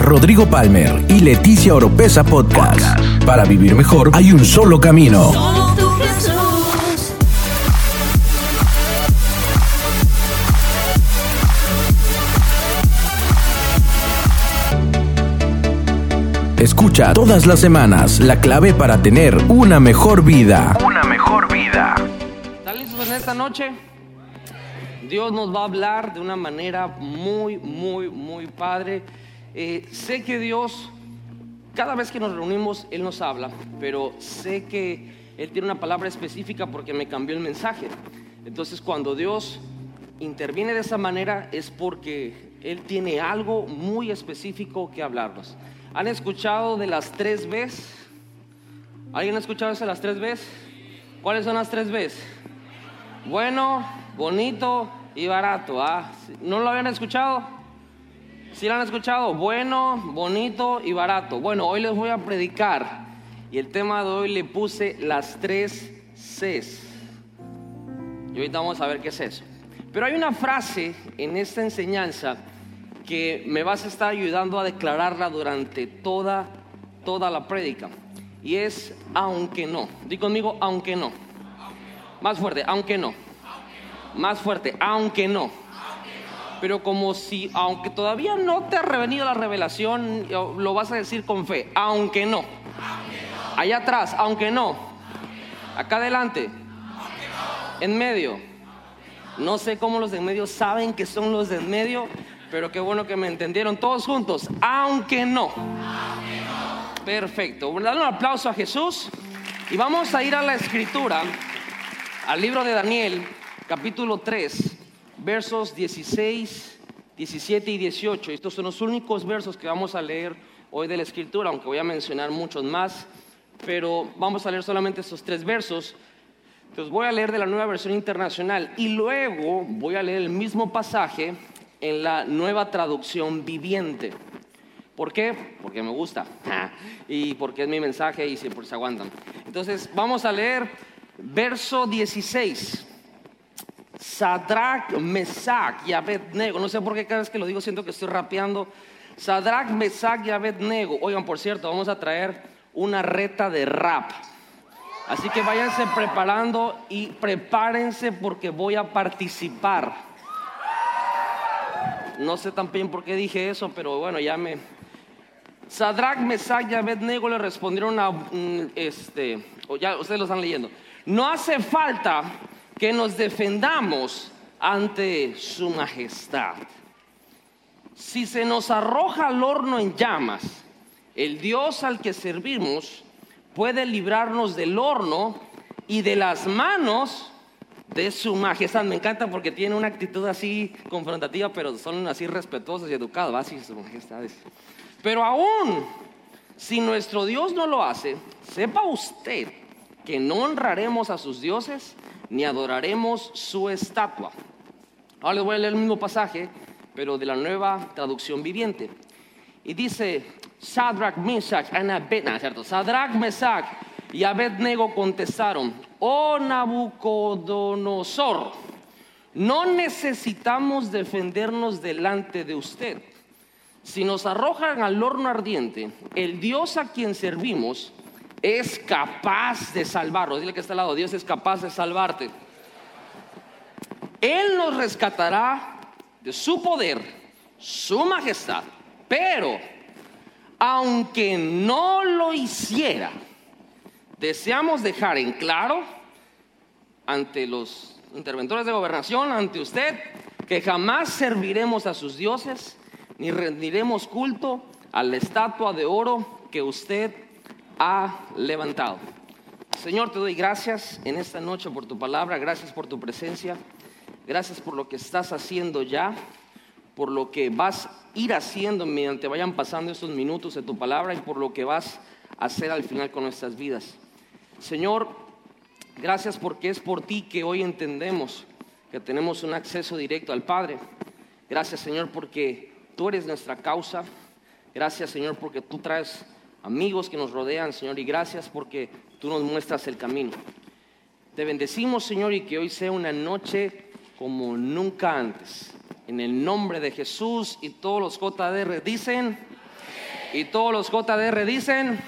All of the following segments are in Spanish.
Rodrigo Palmer y Leticia Oropesa Podcast. Para vivir mejor hay un solo camino. Escucha todas las semanas la clave para tener una mejor vida. Una mejor vida. ¿Están listos en esta noche? Dios nos va a hablar de una manera muy, muy, muy padre. Eh, sé que Dios, cada vez que nos reunimos, Él nos habla, pero sé que Él tiene una palabra específica porque me cambió el mensaje. Entonces, cuando Dios interviene de esa manera es porque Él tiene algo muy específico que hablarnos. ¿Han escuchado de las tres veces? ¿Alguien ha escuchado de las tres veces? ¿Cuáles son las tres veces? Bueno, bonito y barato. ¿ah? ¿No lo habían escuchado? ¿Sí lo han escuchado? Bueno, bonito y barato. Bueno, hoy les voy a predicar y el tema de hoy le puse las tres Cs. Y ahorita vamos a ver qué es eso. Pero hay una frase en esta enseñanza que me vas a estar ayudando a declararla durante toda, toda la prédica. Y es aunque no. Di conmigo, aunque no. Más fuerte, aunque no. Más fuerte, aunque no. Pero como si, aunque todavía no te ha revenido la revelación, lo vas a decir con fe, aunque no. Allá atrás, aunque no. Acá adelante. En medio. No sé cómo los de en medio saben que son los de en medio, pero qué bueno que me entendieron todos juntos, aunque no. Perfecto. Dale un aplauso a Jesús y vamos a ir a la escritura, al libro de Daniel, capítulo 3, versos 16, 17 y 18. Estos son los únicos versos que vamos a leer hoy de la escritura, aunque voy a mencionar muchos más, pero vamos a leer solamente estos tres versos. Entonces voy a leer de la nueva versión internacional y luego voy a leer el mismo pasaje en la nueva traducción viviente. ¿Por qué? Porque me gusta y porque es mi mensaje y siempre se aguantan. Entonces vamos a leer verso 16. Sadrach, Mesach y Abednego. No sé por qué cada vez que lo digo siento que estoy rapeando. Sadrach, Mesach y Abednego. Oigan, por cierto, vamos a traer una reta de rap. Así que váyanse preparando y prepárense porque voy a participar. No sé también por qué dije eso, pero bueno, ya me... Sadrach, Mesach y Abednego le respondieron a... Este, ya ustedes lo están leyendo. No hace falta que nos defendamos ante su majestad. Si se nos arroja al horno en llamas, el Dios al que servimos puede librarnos del horno y de las manos de su majestad. Me encanta porque tiene una actitud así confrontativa, pero son así respetuosos y educados, así su majestad. es. Pero aún, si nuestro Dios no lo hace, sepa usted que no honraremos a sus dioses ni adoraremos su estatua. Ahora les voy a leer el mismo pasaje, pero de la nueva traducción viviente. Y dice, Sadrach, Mesach y Abednego, ¿cierto? Sadrach, Mesach y Abednego contestaron, oh Nabucodonosor, no necesitamos defendernos delante de usted. Si nos arrojan al horno ardiente, el Dios a quien servimos es capaz de salvarnos. Dile que está al lado, Dios es capaz de salvarte. Él nos rescatará de su poder, su majestad, pero aunque no lo hiciera, deseamos dejar en claro ante los interventores de gobernación, ante usted, que jamás serviremos a sus dioses, ni rendiremos culto a la estatua de oro que usted ha levantado. Señor, te doy gracias en esta noche por tu palabra, gracias por tu presencia, gracias por lo que estás haciendo ya, por lo que vas a ir haciendo mediante vayan pasando estos minutos de tu palabra y por lo que vas a hacer al final con nuestras vidas. Señor, gracias porque es por ti que hoy entendemos que tenemos un acceso directo al Padre. Gracias, Señor, porque tú eres nuestra causa. Gracias, Señor, porque tú traes amigos que nos rodean, Señor, y gracias porque tú nos muestras el camino. Te bendecimos, Señor, y que hoy sea una noche como nunca antes. En el nombre de Jesús y todos los JDR dicen, Y todos los JDR dicen,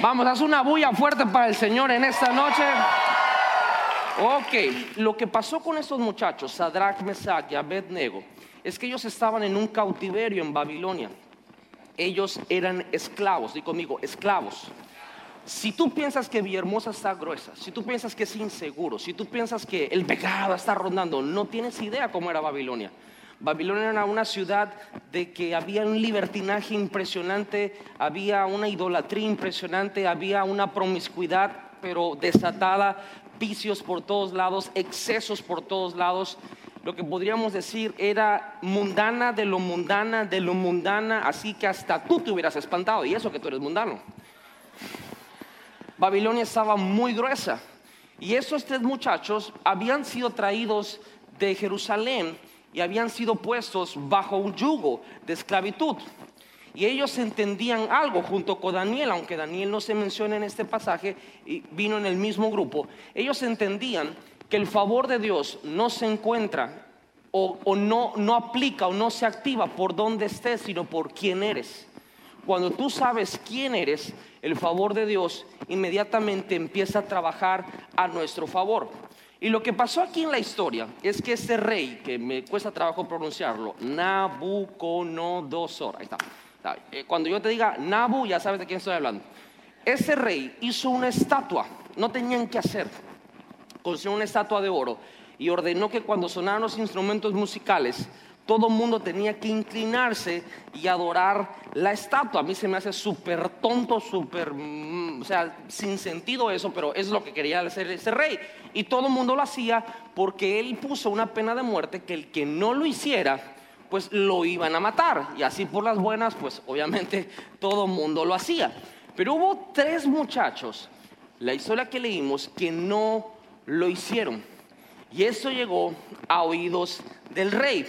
vamos, haz una bulla fuerte para el Señor en esta noche. Ok, lo que pasó con estos muchachos, Sadrach, Mesach y Abednego, es que ellos estaban en un cautiverio en Babilonia. Ellos eran esclavos, di conmigo, esclavos. Si tú piensas que Villahermosa está gruesa, si tú piensas que es inseguro, si tú piensas que el pecado está rondando, no tienes idea cómo era Babilonia. Babilonia era una ciudad de que había un libertinaje impresionante, había una idolatría impresionante, había una promiscuidad pero desatada, vicios por todos lados, excesos por todos lados. Lo que podríamos decir era mundana de lo mundana, de lo mundana, así que hasta tú te hubieras espantado, y eso que tú eres mundano. Babilonia estaba muy gruesa. Y esos tres muchachos habían sido traídos de Jerusalén y habían sido puestos bajo un yugo de esclavitud. Y ellos entendían algo junto con Daniel, aunque Daniel no se menciona en este pasaje y vino en el mismo grupo. Ellos entendían que el favor de Dios no se encuentra o, no aplica o no se activa por donde estés, sino por quién eres. Cuando tú sabes quién eres, el favor de Dios inmediatamente empieza a trabajar a nuestro favor. Y lo que pasó aquí en la historia es que ese rey, que me cuesta trabajo pronunciarlo, Nabucodonosor, ahí está. Eh, cuando yo te diga Nabu, ya sabes de quién estoy hablando. Ese rey hizo una estatua, no tenían que hacer, construyó una estatua de oro y ordenó que cuando sonaran los instrumentos musicales, todo mundo tenía que inclinarse y adorar la estatua. A mí se me hace súper tonto, súper, mm, o sea, sin sentido eso, pero es lo que quería hacer ese rey. Y todo el mundo lo hacía porque él puso una pena de muerte que el que no lo hiciera, pues lo iban a matar. Y así por las buenas, pues obviamente todo el mundo lo hacía. Pero hubo tres muchachos, la historia que leímos, que no lo hicieron. Y eso llegó a oídos del rey.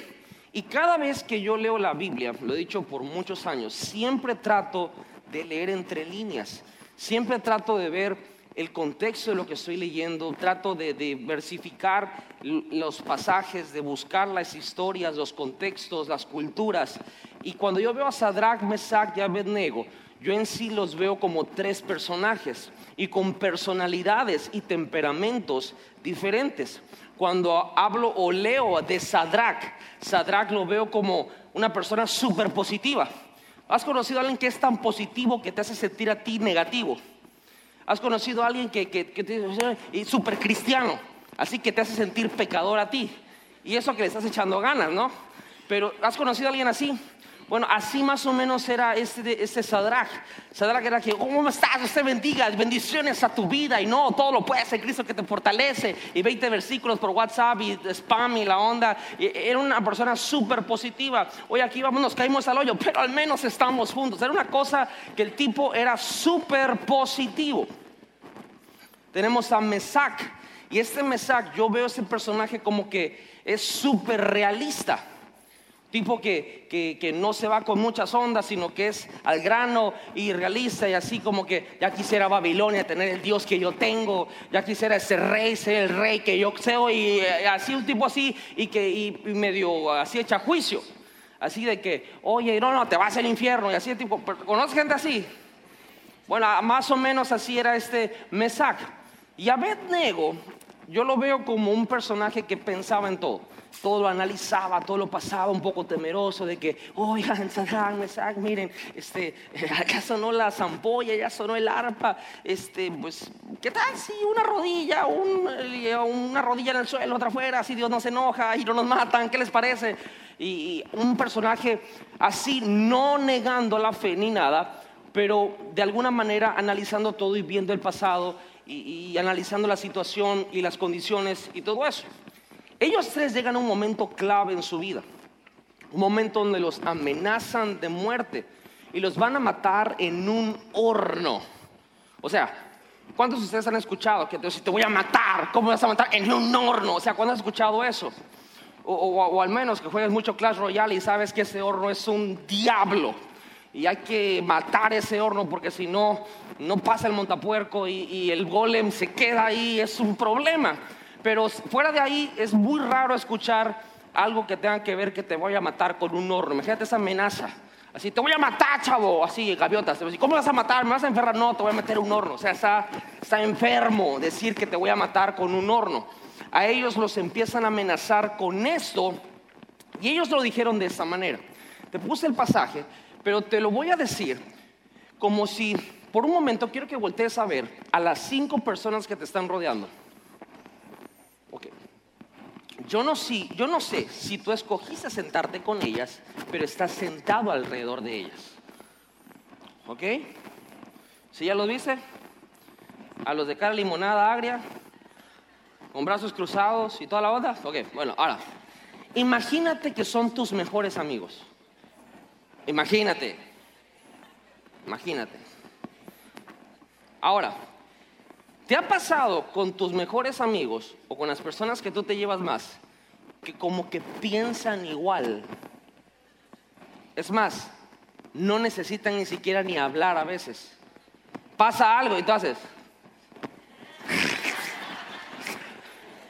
Y cada vez que yo leo la Biblia, lo he dicho por muchos años, siempre trato de leer entre líneas, siempre trato de ver el contexto de lo que estoy leyendo, trato de diversificar los pasajes, de buscar las historias, los contextos, las culturas. Y cuando yo veo a Sadrach, Mesach y Abednego, yo en sí los veo como tres personajes y con personalidades y temperamentos diferentes cuando hablo o leo de Sadrach, Sadrach lo veo como una persona súper positiva. ¿Has conocido a alguien que es tan positivo que te hace sentir a ti negativo? ¿Has conocido a alguien que, que, es súper cristiano? Así que te hace sentir pecador a ti. Y eso que le estás echando ganas, ¿no? Pero ¿has conocido a alguien así? Bueno, así más o menos era este, este Sadrach. Sadrach era que, ¿cómo estás? Usted bendiga, bendiciones a tu vida. Y no, todo lo puede hacer Cristo que te fortalece. Y 20 versículos por WhatsApp y spam y la onda. era una persona súper positiva. Hoy aquí vamos, nos caímos al hoyo, pero al menos estamos juntos. Era una cosa que el tipo era súper positivo. Tenemos a Mesac. Y este Mesac, yo veo ese personaje como que es súper realista tipo que, que, no se va con muchas ondas, sino que es al grano y realista y así como que ya quisiera Babilonia tener el Dios que yo tengo, ya quisiera ese rey ser el rey que yo soy y eh, así un tipo así y que y, medio así echa juicio, así de que, oye, no, no, te vas al infierno y así tipo, ¿conoces gente así? Bueno, más o menos así era este Mesac. Y Abednego, yo lo veo como un personaje que pensaba en todo. Todo lo analizaba, todo lo pasaba un poco temeroso de que, oigan, Sadrach, miren, este, acá sonó la zampolla, ya sonó el arpa, este, pues, ¿qué tal si una rodilla, una rodilla en el suelo, otra afuera, si Dios no se enoja y no nos matan, ¿qué les parece? Y, un personaje así, no negando la fe ni nada, pero de alguna manera analizando todo y viendo el pasado y analizando la situación y las condiciones y todo eso. Ellos tres llegan a un momento clave en su vida, un momento donde los amenazan de muerte y los van a matar en un horno. O sea, ¿cuántos de ustedes han escuchado que te, te voy a matar? ¿Cómo vas a matar? En un horno. O sea, ¿cuándo has escuchado eso? O, al menos que juegues mucho Clash Royale y sabes que ese horno es un diablo. Y hay que matar ese horno porque si no, no pasa el montapuerco y, el golem se queda ahí. Es un problema. Pero fuera de ahí es muy raro escuchar algo que tenga que ver que te voy a matar con un horno. Imagínate esa amenaza. Así, te voy a matar, chavo. Así, gaviotas. ¿Cómo vas a matar? ¿Me vas a enferrar? No, te voy a meter un horno. O sea, está, está enfermo decir que te voy a matar con un horno. A ellos los empiezan a amenazar con esto. Y ellos lo dijeron de esta manera. Te puse el pasaje, pero te lo voy a decir como si por un momento quiero que voltees a ver a las cinco personas que te están rodeando. Ok. Yo no, si, yo no sé si tú escogiste sentarte con ellas, pero estás sentado alrededor de ellas. ¿Ok? ¿Si ya los viste? A los de cara limonada agria, con brazos cruzados y toda la onda. Ok, bueno, ahora, imagínate que son tus mejores amigos. Imagínate, imagínate. Ahora, ¿te ha pasado con tus mejores amigos o con las personas que tú te llevas más que como que piensan igual? Es más, no necesitan ni siquiera ni hablar a veces. Pasa algo y tú haces.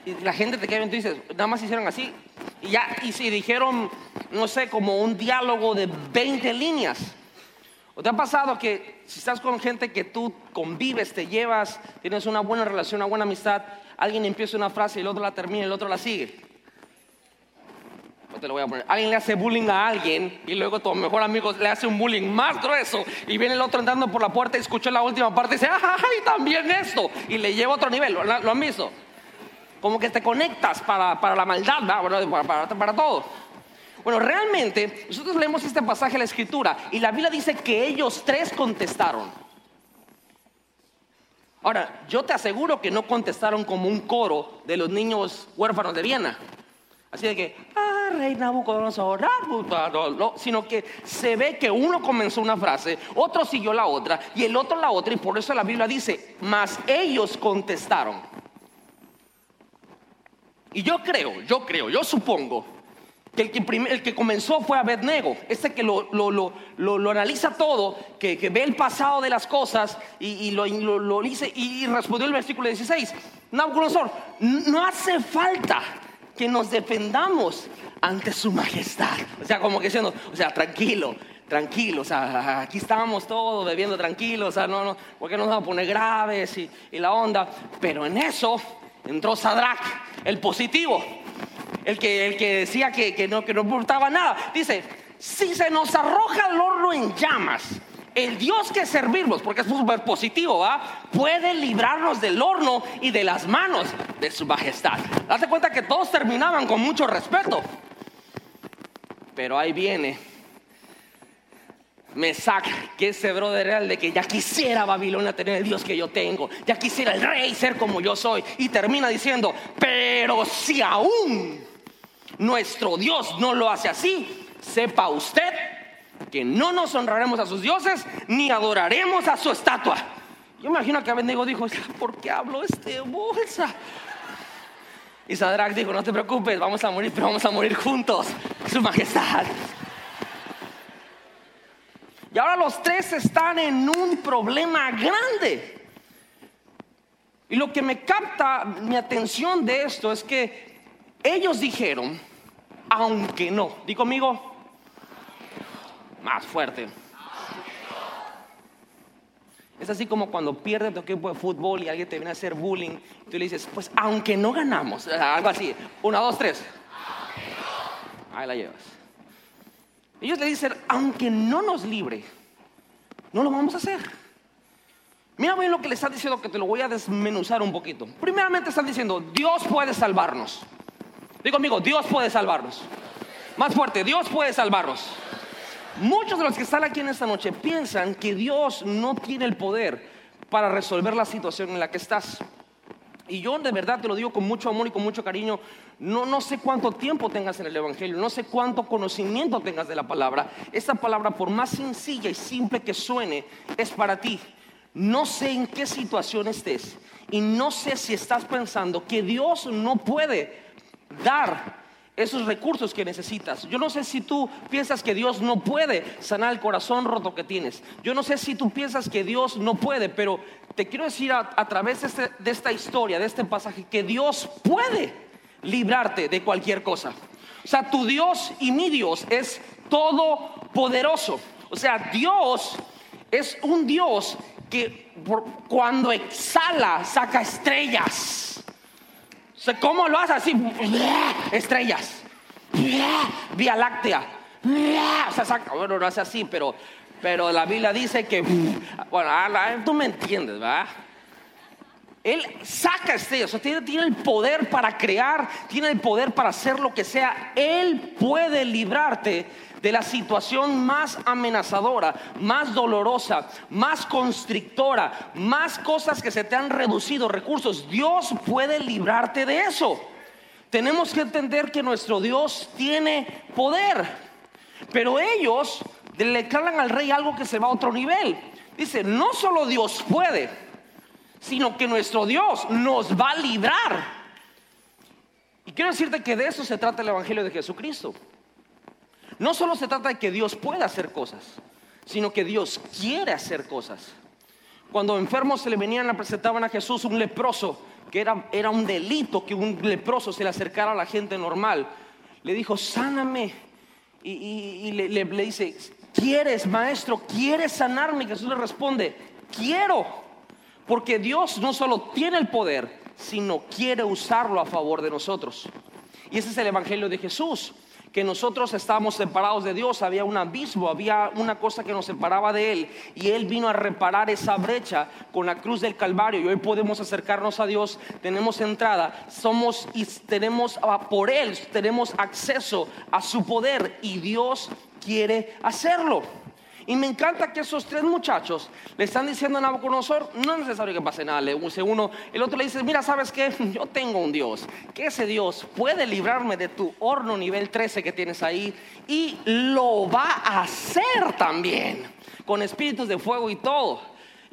Y la gente te queda y tú dices, nada más hicieron así. Y ya, y si dijeron, no sé, como un diálogo de 20 líneas. ¿O te ha pasado que si estás con gente que tú convives, te llevas, tienes una buena relación, una buena amistad, alguien empieza una frase y el otro la termina y el otro la sigue? No te lo voy a poner. Alguien le hace bullying a alguien y luego tu mejor amigo le hace un bullying más grueso y viene el otro entrando por la puerta y escucha la última parte y dice, ¡ay, también esto! Y le lleva a otro nivel. ¿Lo, lo han visto? Como que te conectas para, para la maldad. Para, para, para todo. Bueno, realmente nosotros leemos este pasaje de la escritura y la Biblia dice que ellos tres contestaron. Ahora, yo te aseguro que no contestaron como un coro de los niños huérfanos de Viena. Así de que, ah, rey Nabucodonosor, ah, puta", no, no, sino que se ve que uno comenzó una frase, otro siguió la otra y el otro la otra y por eso la Biblia dice, mas ellos contestaron. Y yo creo, yo creo, yo supongo que el que, comenzó fue Abednego, este que lo, lo- lo- lo- analiza todo, que, ve el pasado de las cosas y, y lo, dice y respondió el versículo 16. Nabucodonosor, no hace falta que nos defendamos ante su majestad. O sea, como que diciendo, o sea, tranquilo, tranquilo, o sea, aquí estábamos todos bebiendo tranquilos, o sea, no, no, porque nos vamos a poner graves y la onda. Pero en eso entró Sadrach, el positivo, el que, el que decía que, que no, que no importaba nada. Dice, si se nos arroja el horno en llamas, el Dios que servimos, porque es súper positivo, ¿va? puede librarnos del horno y de las manos de su majestad. Date cuenta que todos terminaban con mucho respeto. Pero ahí viene Mesac, que ese brother era el de que ya quisiera Babilonia tener el Dios que yo tengo, ya quisiera el rey ser como yo soy, y termina diciendo, pero si aún nuestro Dios no lo hace así, sepa usted que no nos honraremos a sus dioses ni adoraremos a su estatua. Yo me imagino que Abednego dijo, ¿por qué hablo este bolsa? Y Sadrach dijo, no te preocupes, vamos a morir, pero vamos a morir juntos, su majestad. Y ahora los tres están en un problema grande. Y lo que me capta mi atención de esto es que ellos dijeron, aunque no, di conmigo, más fuerte. Es así como cuando pierde tu equipo de fútbol y alguien te viene a hacer bullying, tú le dices, pues aunque no ganamos, algo así, una, dos, tres. Ahí la llevas. Ellos le dicen, aunque no nos libre, no lo vamos a hacer. Mira bien lo que le están diciendo, que te lo voy a desmenuzar un poquito. Primeramente están diciendo, Dios puede salvarnos. Digo amigo, Dios puede salvarnos. Más fuerte, Dios puede salvarnos. Muchos de los que están aquí en esta noche piensan que Dios no tiene el poder para resolver la situación en la que estás. Y yo de verdad te lo digo con mucho amor y con mucho cariño. No, no sé cuánto tiempo tengas en el Evangelio, no sé cuánto conocimiento tengas de la palabra. Esta palabra, por más sencilla y simple que suene, es para ti. No sé en qué situación estés y no sé si estás pensando que Dios no puede dar esos recursos que necesitas. Yo no sé si tú piensas que Dios no puede sanar el corazón roto que tienes. Yo no sé si tú piensas que Dios no puede, pero te quiero decir a, través de, este- de esta historia, de este pasaje, que Dios puede librarte de cualquier cosa. O sea, tu Dios y mi Dios es poderoso. O sea, Dios es un Dios que cuando exhala saca estrellas. ¿cómo lo hace así? Estrellas. Vía láctea. O sea, saca, bueno, no hace así, pero, pero la Biblia dice que, bueno, tú me entiendes, ¿verdad? Él saca estrellas, tiene, el poder para crear, tiene el poder para hacer lo que sea. Él puede librarte de la situación más amenazadora, más dolorosa, más constrictora, más cosas que se te han reducido, recursos. Dios puede librarte de eso. Tenemos que entender que nuestro Dios tiene poder, pero ellos le declaran al rey algo que se va a otro nivel. Dice, no solo Dios puede, sino que nuestro Dios nos va a librar. Y quiero decirte que de eso se trata el Evangelio de Jesucristo. No solo se trata de que Dios pueda hacer cosas, sino que Dios quiere hacer cosas. Cuando enfermos se le venían, le presentaban a Jesús un leproso, que era, era un delito que un leproso se le acercara a la gente normal. Le dijo, sáname. Y, le, le dice, ¿quieres, maestro? ¿Quieres sanarme? Jesús le responde, quiero. Porque Dios no solo tiene el poder, sino quiere usarlo a favor de nosotros. Y ese es el Evangelio de Jesús que nosotros estábamos separados de Dios, había un abismo, había una cosa que nos separaba de Él y Él vino a reparar esa brecha con la cruz del Calvario y hoy podemos acercarnos a Dios, tenemos entrada, somos y tenemos ah, por Él, tenemos acceso a su poder y Dios quiere hacerlo. Y me encanta que esos tres muchachos le están diciendo a Nabucodonosor, no es necesario que pase nada, le dice uno, el otro le dice, mira, ¿sabes qué? Yo tengo un Dios, que ese Dios puede librarme de tu horno nivel 13 que tienes ahí y lo va a hacer también, con espíritus de fuego y todo.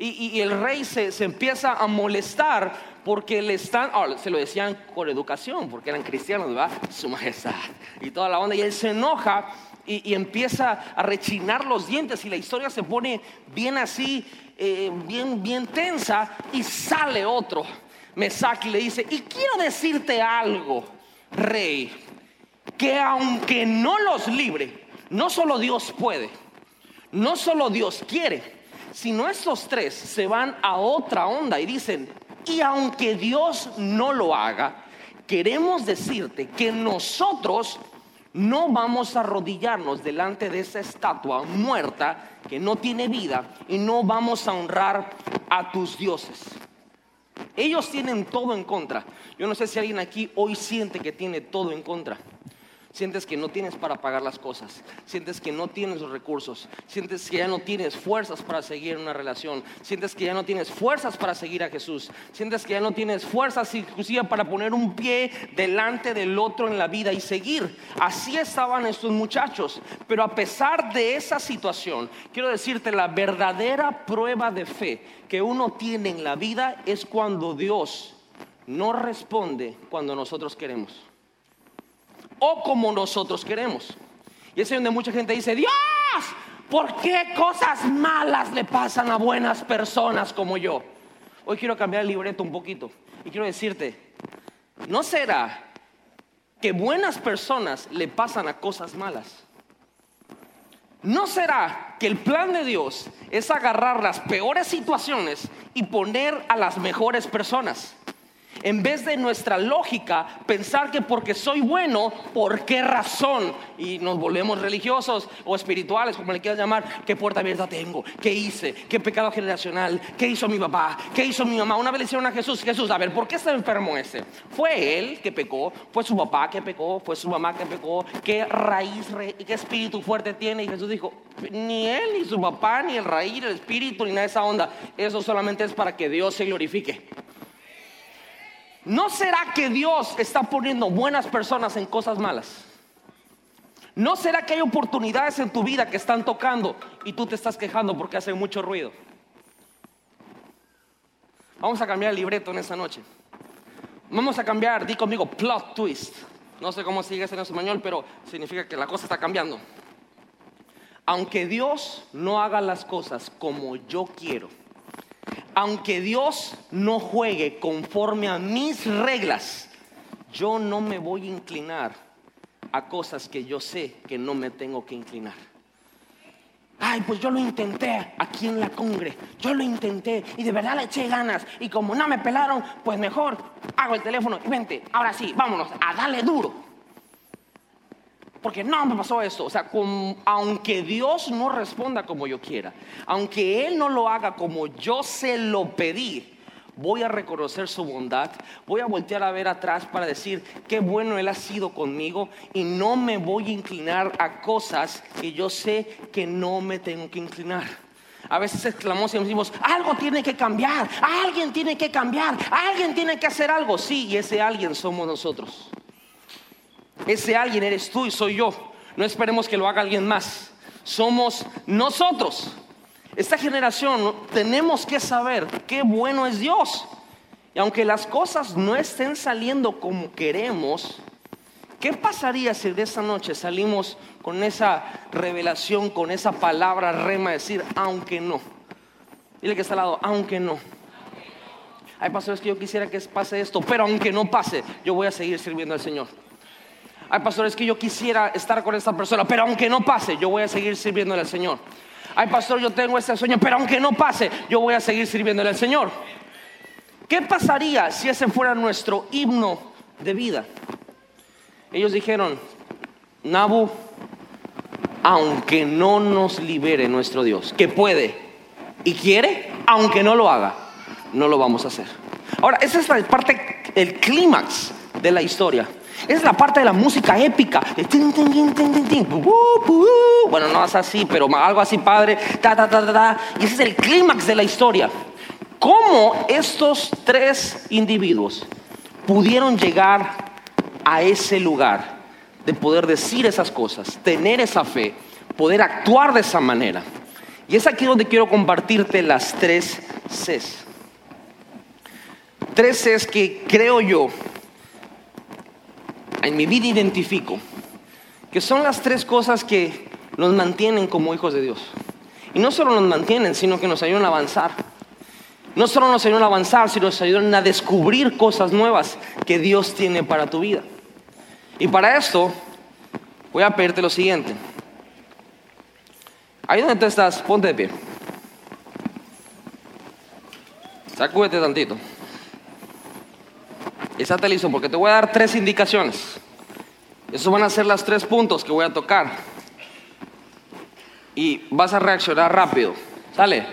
Y, el rey se, empieza a molestar porque le están, se lo decían con educación, porque eran cristianos, ¿verdad? Su majestad y toda la onda, y él se enoja y, empieza a rechinar los dientes y la historia se pone bien así, eh, bien, bien tensa y sale otro. Me saca y le dice, y quiero decirte algo, rey, que aunque no los libre, no solo Dios puede, no solo Dios quiere, sino estos tres se van a otra onda y dicen, y aunque Dios no lo haga, queremos decirte que nosotros no vamos a arrodillarnos delante de esa estatua muerta que no tiene vida y no vamos a honrar a tus dioses. Ellos tienen todo en contra. Yo no sé si alguien aquí hoy siente que tiene todo en contra. Sientes que no tienes para pagar las cosas. Sientes que no tienes los recursos. Sientes que ya no tienes fuerzas para seguir una relación. Sientes que ya no tienes fuerzas para seguir a Jesús. Sientes que ya no tienes fuerzas inclusive para poner un pie delante del otro en la vida y seguir. Así estaban estos muchachos. Pero a pesar de esa situación, quiero decirte, la verdadera prueba de fe que uno tiene en la vida es cuando Dios no responde cuando nosotros queremos o como nosotros queremos. Y es donde mucha gente dice, Dios, ¿por qué cosas malas le pasan a buenas personas como yo? Hoy quiero cambiar el libreto un poquito y quiero decirte, ¿no será que buenas personas le pasan a cosas malas? ¿No será que el plan de Dios es agarrar las peores situaciones y poner a las mejores personas? En vez de nuestra lógica pensar que porque soy bueno, ¿por qué razón? Y nos volvemos religiosos o espirituales, como le quieras llamar, ¿qué puerta abierta tengo? ¿Qué hice? ¿Qué pecado generacional? ¿Qué hizo mi papá? ¿Qué hizo mi mamá? Una vez le hicieron a Jesús, Jesús, a ver, ¿por qué está enfermo ese? ¿Fue él que pecó? ¿Fue su papá que pecó? ¿Fue su mamá que pecó? ¿Qué raíz qué espíritu fuerte tiene? Y Jesús dijo, ni él, ni su papá, ni el raíz, el espíritu, ni nada de esa onda. Eso solamente es para que Dios se glorifique. ¿No será que Dios está poniendo buenas personas en cosas malas? ¿No será que hay oportunidades en tu vida que están tocando y tú te estás quejando porque hace mucho ruido? Vamos a cambiar el libreto en esta noche. Vamos a cambiar, di conmigo, plot twist. No sé cómo sigue en español, pero significa que la cosa está cambiando. Aunque Dios no haga las cosas como yo quiero, aunque Dios no juegue conforme a mis reglas, yo no me voy a inclinar a cosas que yo sé que no me tengo que inclinar. Ay, pues yo lo intenté aquí en la congre. Yo lo intenté y de verdad le eché ganas. Y como no me pelaron, pues mejor hago el teléfono y vente. Ahora sí, vámonos a darle duro. Porque no me pasó esto. O sea, aunque Dios no responda como yo quiera, aunque Él no lo haga como yo se lo pedí, voy a reconocer su bondad, voy a voltear a ver atrás para decir qué bueno Él ha sido conmigo y no me voy a inclinar a cosas que yo sé que no me tengo que inclinar. A veces exclamamos y decimos, algo tiene que cambiar, alguien tiene que cambiar, alguien tiene que hacer algo. Sí, y ese alguien somos nosotros. Ese alguien eres tú y soy yo. No esperemos que lo haga alguien más. Somos nosotros. Esta generación tenemos que saber qué bueno es Dios. Y aunque las cosas no estén saliendo como queremos, ¿qué pasaría si de esta noche salimos con esa revelación, con esa palabra rema, decir, aunque no? Dile que está al lado, aunque no. Hay pastores que yo quisiera que pase esto, pero aunque no pase, yo voy a seguir sirviendo al Señor. Hay pastores que yo quisiera estar con esta persona, pero aunque no pase, yo voy a seguir sirviendo al Señor ay pastor, yo tengo ese sueño, pero aunque no pase, yo voy a seguir sirviéndole al Señor. ¿Qué pasaría si ese fuera nuestro himno de vida? Ellos dijeron, Nabu, aunque no nos libere nuestro Dios, que puede y quiere, aunque no lo haga, no lo vamos a hacer. Ahora, esa es la parte, el clímax de la historia. Es la parte de la música épica. Bueno, no es así, pero algo así padre. y ese es el clímax de la historia. ¿Cómo estos tres individuos pudieron llegar a ese lugar de poder decir esas cosas, tener esa fe, poder actuar de esa manera? Y es aquí donde quiero compartirte las tres Cs. Tres Cs que creo yo en mi vida identifico, que son las tres cosas que nos mantienen como hijos de Dios. Y no solo nos mantienen, sino que nos ayudan a avanzar. No solo nos ayudan a avanzar, sino nos ayudan a descubrir cosas nuevas que Dios tiene para tu vida. Y para esto, voy a pedirte lo siguiente. Ahí donde tú estás, ponte de pie. Sacúdete tantito. Estate listo porque te voy a dar tres indicaciones. Esos van a ser los tres puntos que voy a tocar. Y vas a reaccionar rápido. ¿Sale?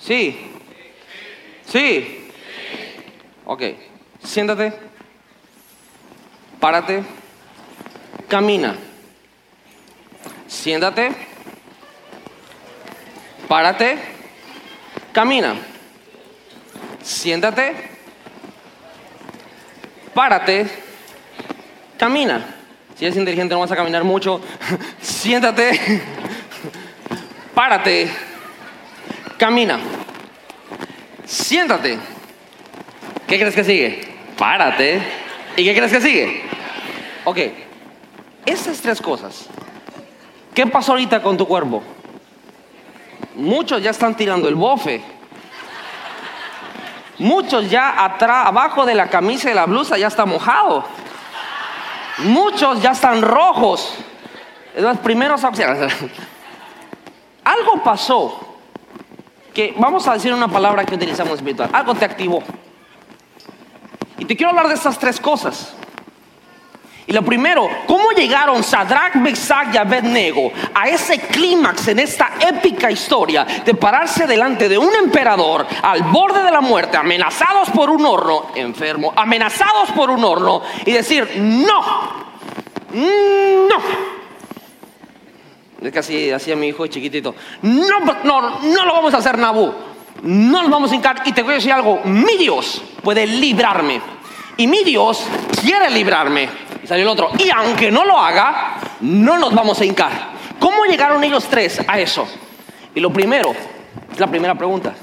Sí. Sí. Ok. Siéntate. Párate. Camina. Siéntate. Párate. Camina. Siéntate párate, camina. Si eres inteligente no vas a caminar mucho, siéntate, párate, camina. Siéntate. ¿Qué crees que sigue? Párate. ¿Y qué crees que sigue? Ok, esas tres cosas. ¿Qué pasó ahorita con tu cuerpo? Muchos ya están tirando el bofe. Muchos ya atrás, abajo de la camisa y la blusa ya está mojado. Muchos ya están rojos. Los primeros Algo pasó que vamos a decir una palabra que utilizamos espiritual. Algo te activó. Y te quiero hablar de estas tres cosas. Y lo primero, ¿cómo llegaron Sadrach, Mesach y Abednego a ese clímax en esta épica historia de pararse delante de un emperador al borde de la muerte, amenazados por un horno, enfermo, amenazados por un horno y decir, no, no. Es que así hacía mi hijo chiquitito. No, no, no lo vamos a hacer, Nabú. No lo vamos a hincar. Y te voy a decir algo, mi Dios puede librarme. Y mi Dios quiere librarme. Y salió el otro. Y aunque no lo haga, no nos vamos a hincar. ¿Cómo llegaron ellos tres a eso? Y lo primero, es la primera pregunta.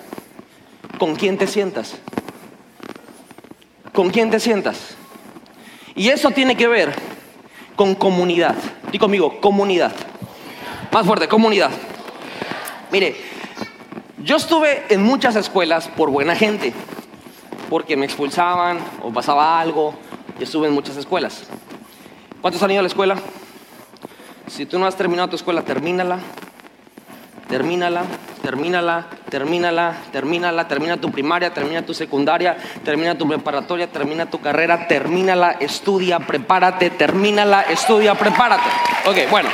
¿Con quién te sientas? ¿Con quién te sientas? Y eso tiene que ver con comunidad. Di conmigo, comunidad. Más fuerte, comunidad. Mire, yo estuve en muchas escuelas por buena gente, porque me expulsaban o pasaba algo, y estuve en muchas escuelas. ¿Cuántos han ido a la escuela? Si tú no has terminado tu escuela, termínala. termínala, termínala, termínala, termínala, termina tu primaria, termina tu secundaria, termina tu preparatoria, termina tu carrera, termínala, estudia, prepárate, termínala, estudia, prepárate. Ok, bueno,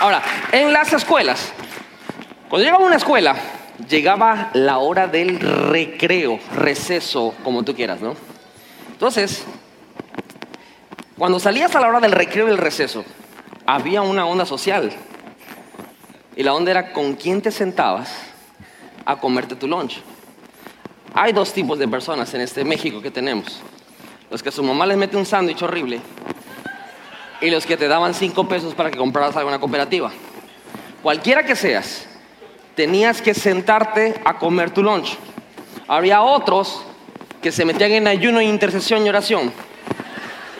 ahora, en las escuelas, cuando llegaba una escuela, llegaba la hora del recreo, receso, como tú quieras, ¿no? Entonces, cuando salías a la hora del recreo y del receso, había una onda social. Y la onda era con quién te sentabas a comerte tu lunch. Hay dos tipos de personas en este México que tenemos. Los que su mamá les mete un sándwich horrible y los que te daban cinco pesos para que compraras alguna cooperativa. Cualquiera que seas, tenías que sentarte a comer tu lunch. Había otros que se metían en ayuno, intercesión y oración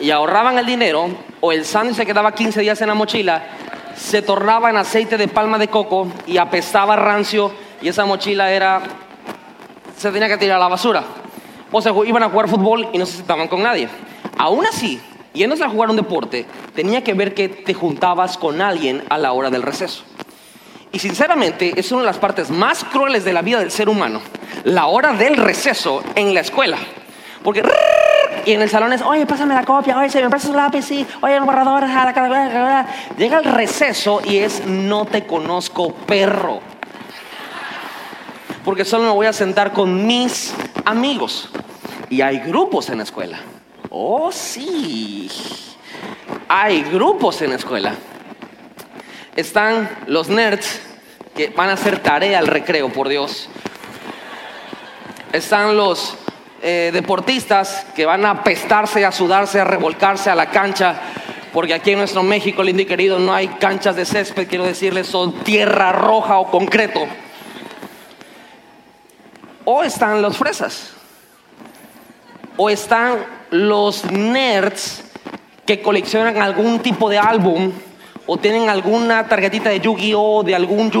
y ahorraban el dinero o el sándwich se quedaba 15 días en la mochila, se tornaba en aceite de palma de coco y apestaba rancio y esa mochila era se tenía que tirar a la basura. O se iban a jugar fútbol y no se sentaban con nadie. Aún así, yéndose a jugar un deporte, tenía que ver que te juntabas con alguien a la hora del receso. Y sinceramente es una de las partes más crueles de la vida del ser humano, la hora del receso en la escuela. Porque y en el salón es, oye, pásame la copia, oye, se me presta su lápiz, sí, oye, el borrador, llega el receso y es, no te conozco, perro. Porque solo me voy a sentar con mis amigos. Y hay grupos en la escuela. Oh, sí. Hay grupos en la escuela. Están los nerds que van a hacer tarea al recreo, por Dios. Están los eh, deportistas que van a apestarse, a sudarse, a revolcarse a la cancha, porque aquí en nuestro México, lindo y querido, no hay canchas de césped, quiero decirles, son tierra roja o concreto. O están los fresas, o están los nerds que coleccionan algún tipo de álbum, o tienen alguna tarjetita de Yu-Gi-Oh, de algún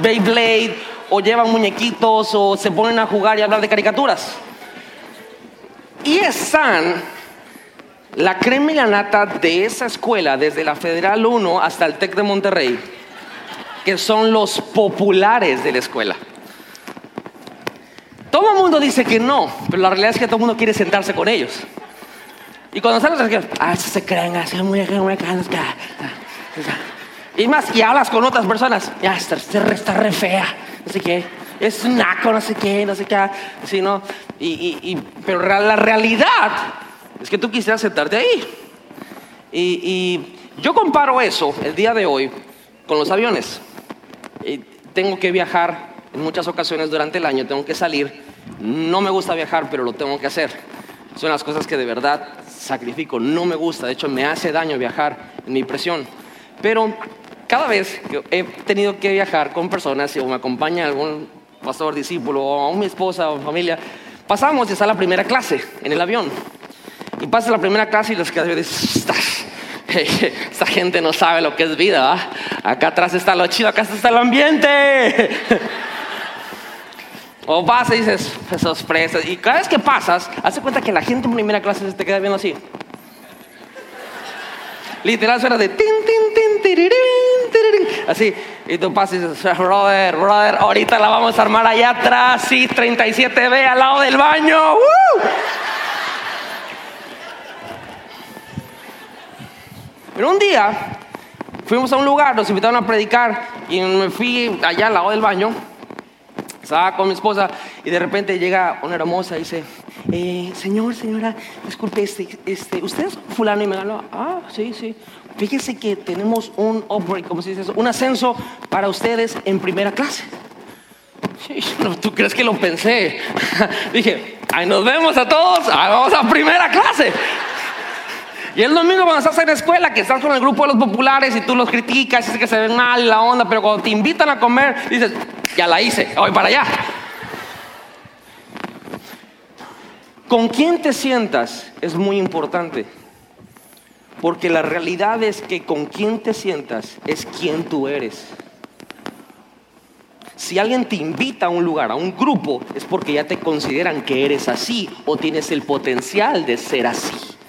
Beyblade, o llevan muñequitos, o se ponen a jugar y hablar de caricaturas. Y están la crema y la nata de esa escuela, desde la Federal 1 hasta el TEC de Monterrey, que son los populares de la escuela. Todo el mundo dice que no, pero la realidad es que todo el mundo quiere sentarse con ellos. Y cuando salen los ah, se creen así, muy, muy, y más, y hablas con otras personas, ya, está, está re fea, no sé qué es naco, no sé qué, no sé qué, así, ¿no? Y, pero la realidad es que tú quisieras sentarte ahí. Y, yo comparo eso el día de hoy con los aviones. tengo que viajar en muchas ocasiones durante el año, tengo que salir. No me gusta viajar, pero lo tengo que hacer. Son las cosas que de verdad sacrifico. No me gusta, de hecho me hace daño viajar en mi presión. Pero cada vez que he tenido que viajar con personas o me acompaña algún pastor, discípulo, o mi esposa o familia, pasamos y está la primera clase en el avión. Y pasa la primera clase y los que dicen, esta gente no sabe lo que es vida, Acá atrás está lo chido, acá está el ambiente. o pasa y dices, sorpresa. Y cada vez que pasas, hace cuenta que la gente en primera clase se te queda viendo así. Literal suena de tin, tin, tin, tirirín. Así. Y tú pasas y dices, brother, brother, ahorita la vamos a armar allá atrás, sí, 37B al lado del baño. Pero un día fuimos a un lugar, nos invitaron a predicar y me fui allá al lado del baño. Estaba con mi esposa y de repente llega una hermosa y dice, eh, señor, señora, disculpe, este, este, ¿usted es fulano? Y me ganó, ah, sí, sí. Fíjese que tenemos un upgrade, ¿cómo se dice eso? Un ascenso para ustedes en primera clase. ¿Tú crees que lo pensé? Dije, ahí nos vemos a todos, vamos a primera clase. Y el domingo cuando estás en la escuela, que estás con el grupo de los populares y tú los criticas, dices que se ven mal la onda, pero cuando te invitan a comer, dices, ya la hice, voy para allá. Con quién te sientas es muy importante. Porque la realidad es que con quién te sientas es quién tú eres. Si alguien te invita a un lugar, a un grupo, es porque ya te consideran que eres así o tienes el potencial de ser así.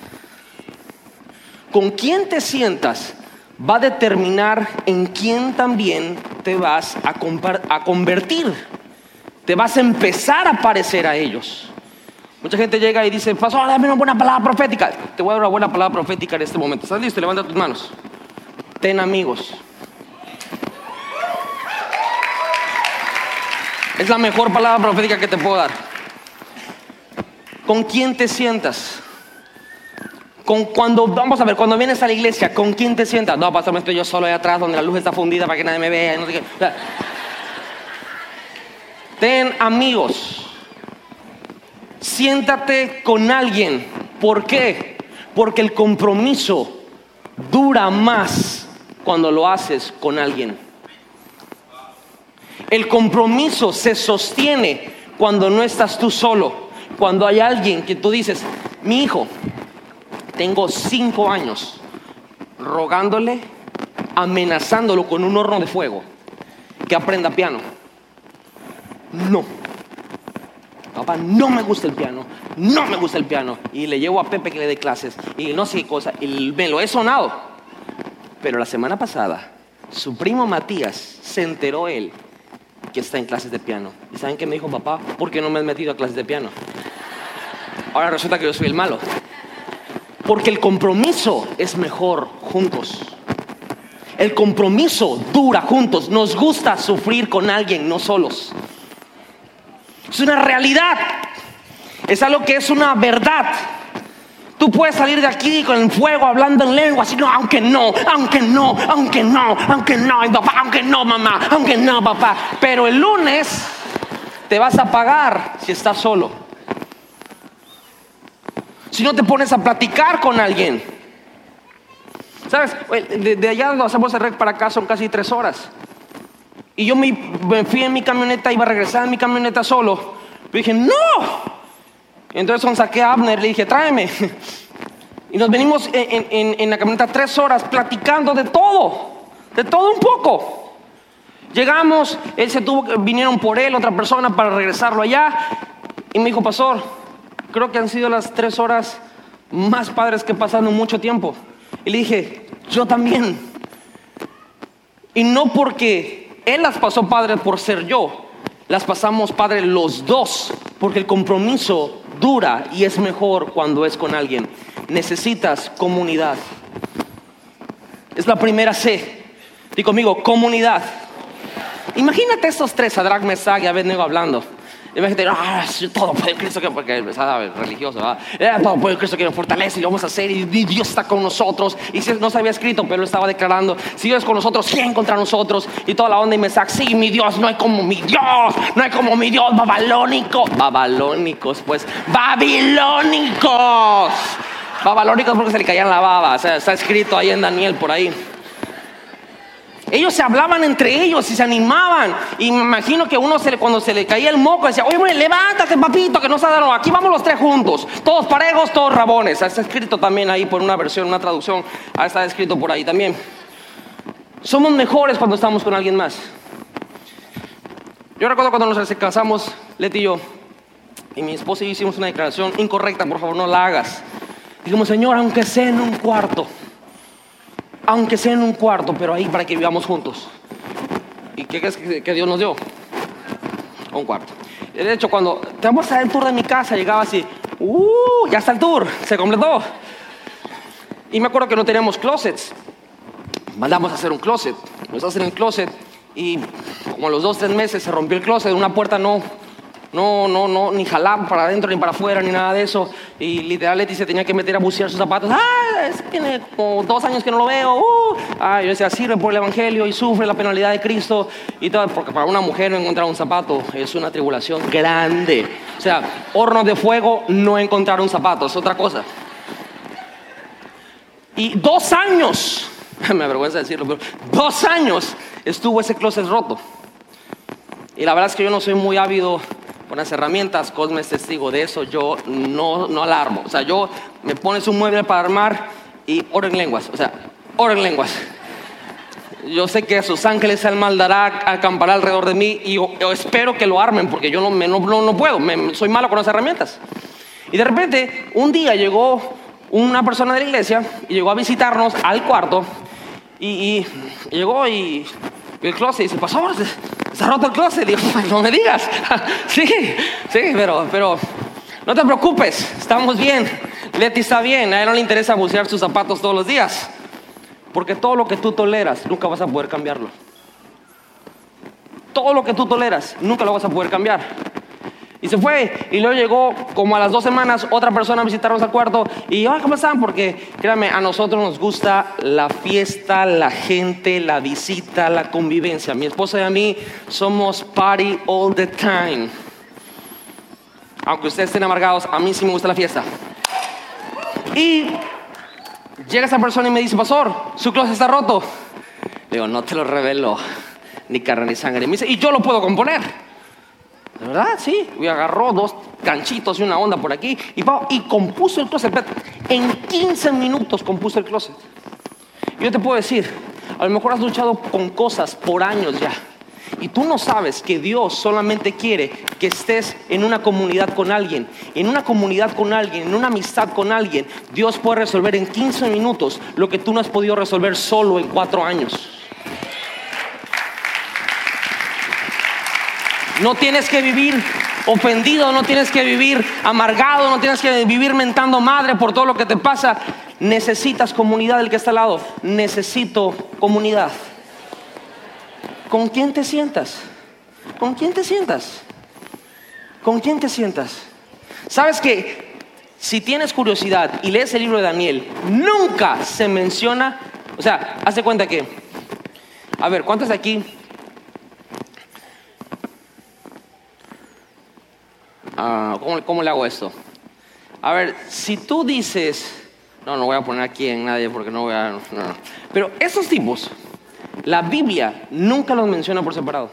Con quién te sientas va a determinar en quién también te vas a, convertir, te vas a empezar a parecer a ellos. Mucha gente llega y dice, pastor, dame una buena palabra profética. Te voy a dar una buena palabra profética en este momento. ¿Estás listo? Levanta tus manos. Ten amigos. Es la mejor palabra profética que te puedo dar. ¿Con quién te sientas? Con cuando, vamos a ver, cuando vienes a la iglesia, ¿con quién te sientas? No, pastor, me estoy yo solo ahí atrás donde la luz está fundida para que nadie me vea. No sé qué. Ten amigos. Siéntate con alguien. ¿Por qué? Porque el compromiso dura más cuando lo haces con alguien. El compromiso se sostiene cuando no estás tú solo. Cuando hay alguien que tú dices, mi hijo, tengo cinco años rogándole, amenazándolo con un horno de fuego, que aprenda piano. No. Papá, no me gusta el piano, no me gusta el piano. Y le llevo a Pepe que le dé clases y no sé qué cosa, y me lo he sonado. Pero la semana pasada, su primo Matías se enteró él que está en clases de piano. ¿Y saben qué me dijo papá? ¿Por qué no me has metido a clases de piano? Ahora resulta que yo soy el malo. Porque el compromiso es mejor juntos. El compromiso dura juntos. Nos gusta sufrir con alguien, no solos. Es una realidad. Es algo que es una verdad. Tú puedes salir de aquí con el fuego hablando en lengua, no, aunque no, aunque no, aunque no, aunque no, papá, aunque no, mamá, aunque no, papá. Pero el lunes te vas a pagar si estás solo. Si no te pones a platicar con alguien. ¿Sabes? De, allá donde hacemos el rec para acá son casi tres horas. Y yo me, me fui en mi camioneta, iba a regresar en mi camioneta solo. Pero dije, no. Entonces saqué a Abner, le dije, tráeme. Y nos venimos en, la camioneta tres horas platicando de todo, de todo un poco. Llegamos, él se tuvo, vinieron por él, otra persona, para regresarlo allá. Y me dijo, pastor, creo que han sido las tres horas más padres que he mucho tiempo. Y le dije, yo también. Y no porque él las pasó padre por ser yo, las pasamos padre los dos, porque el compromiso dura y es mejor cuando es con alguien. Necesitas comunidad. Es la primera C. Di conmigo, comunidad. Imagínate estos tres, Sadrach, Mesach y Abednego hablando. Imagínate, ah, todo puede Cristo que porque estaba religioso, ¿verdad? Eh, todo puede Cristo que nos fortalece y lo vamos a hacer y Dios está con nosotros. Y si no se había escrito, pero lo estaba declarando, si Dios es con nosotros, ¿quién contra nosotros? Y toda la onda y Mesach, sí, mi Dios, no hay como mi Dios, no hay como mi Dios babalónico. Babalónicos, pues, babilónicos. Babalónicos porque se le caían la baba, o sea, está escrito ahí en Daniel por ahí. Ellos se hablaban entre ellos y se animaban. Y me imagino que uno se le- cuando se le caía el moco decía, oye, hombre, levántate, papito, que no se dado. Aquí vamos los tres juntos. Todos parejos, todos rabones. Está escrito también ahí por una versión, una traducción. Ah, está escrito por ahí también. Somos mejores cuando estamos con alguien más. Yo recuerdo cuando nos casamos, Leti y yo, y mi esposa hicimos una declaración incorrecta, por favor, no la hagas. Dijimos, Señor, aunque sea en un cuarto, aunque sea en un cuarto, pero ahí para que vivamos juntos. ¿Y qué crees que, Dios nos dio? Un cuarto. De hecho, cuando te vamos a dar el tour de mi casa, llegaba así, ¡uh! Ya está el tour, se completó. Y me acuerdo que no teníamos closets. Mandamos a hacer un closet. Nos hacen el closet y como a los dos, tres meses se rompió el closet, una puerta no, no, no, no, ni jalaba para adentro ni para afuera ni nada de eso. Y literal Leti se tenía que meter a bucear sus zapatos. ¡Ah! es- tiene como dos años que no lo veo. ¡Uh! Ah, yo decía, sirve por el Evangelio y sufre la penalidad de Cristo y todo. Porque para una mujer no encontrar un zapato es una tribulación grande. O sea, horno de fuego, no encontrar un zapato, es otra cosa. Y dos años, me avergüenza decirlo, pero dos años estuvo ese closet roto. Y la verdad es que yo no soy muy ávido las herramientas, Cosme es testigo de eso, yo no, no alarmo. O sea, yo me pones un mueble para armar y oro en lenguas, o sea, oro en lenguas. Yo sé que sus ángeles el mal dará, acampará alrededor de mí y yo, yo espero que lo armen porque yo no, me- no- no puedo, me- soy malo con las herramientas. Y de repente, un día llegó una persona de la iglesia y llegó a visitarnos al cuarto y, y llegó y Y el closet dice, pastor, ha roto el closet. Digo, no me digas. sí, sí, pero, pero no te preocupes, estamos bien. Leti está bien, a él no le interesa bucear sus zapatos todos los días. Porque todo lo que tú toleras, nunca vas a poder cambiarlo. Todo lo que tú toleras, nunca lo vas a poder cambiar. Y se fue, y luego llegó como a las dos semanas otra persona a visitarnos al cuarto. Y yo, ¿cómo están? Porque créanme, a nosotros nos gusta la fiesta, la gente, la visita, la convivencia. Mi esposa y a mí somos party all the time. Aunque ustedes estén amargados, a mí sí me gusta la fiesta. Y llega esa persona y me dice, pastor, su closet está roto. Le digo, no te lo revelo, ni carne ni sangre. Me dice, y yo lo puedo componer. ¿De verdad? Sí. Agarró dos ganchitos y una onda por aquí y, compuso el closet. En 15 minutos compuso el closet. Yo te puedo decir, a lo mejor has luchado con cosas por años ya. Y tú no sabes que Dios solamente quiere que estés en una comunidad con alguien. En una comunidad con alguien, en una amistad con alguien, Dios puede resolver en 15 minutos lo que tú no has podido resolver solo en cuatro años. No tienes que vivir ofendido, no tienes que vivir amargado, no tienes que vivir mentando madre por todo lo que te pasa. Necesitas comunidad del que está al lado. Necesito comunidad. ¿Con quién te sientas? ¿Con quién te sientas? ¿Con quién te sientas? ¿Sabes que si tienes curiosidad y lees el libro de Daniel, nunca se menciona, o sea, hazte cuenta que, a ver, ¿cuántos de aquí Ah, ¿cómo, cómo le hago esto? A ver, si tú dices, no, no voy a poner aquí en nadie porque no voy a, no, no. Pero esos tipos, la Biblia nunca los menciona por separado.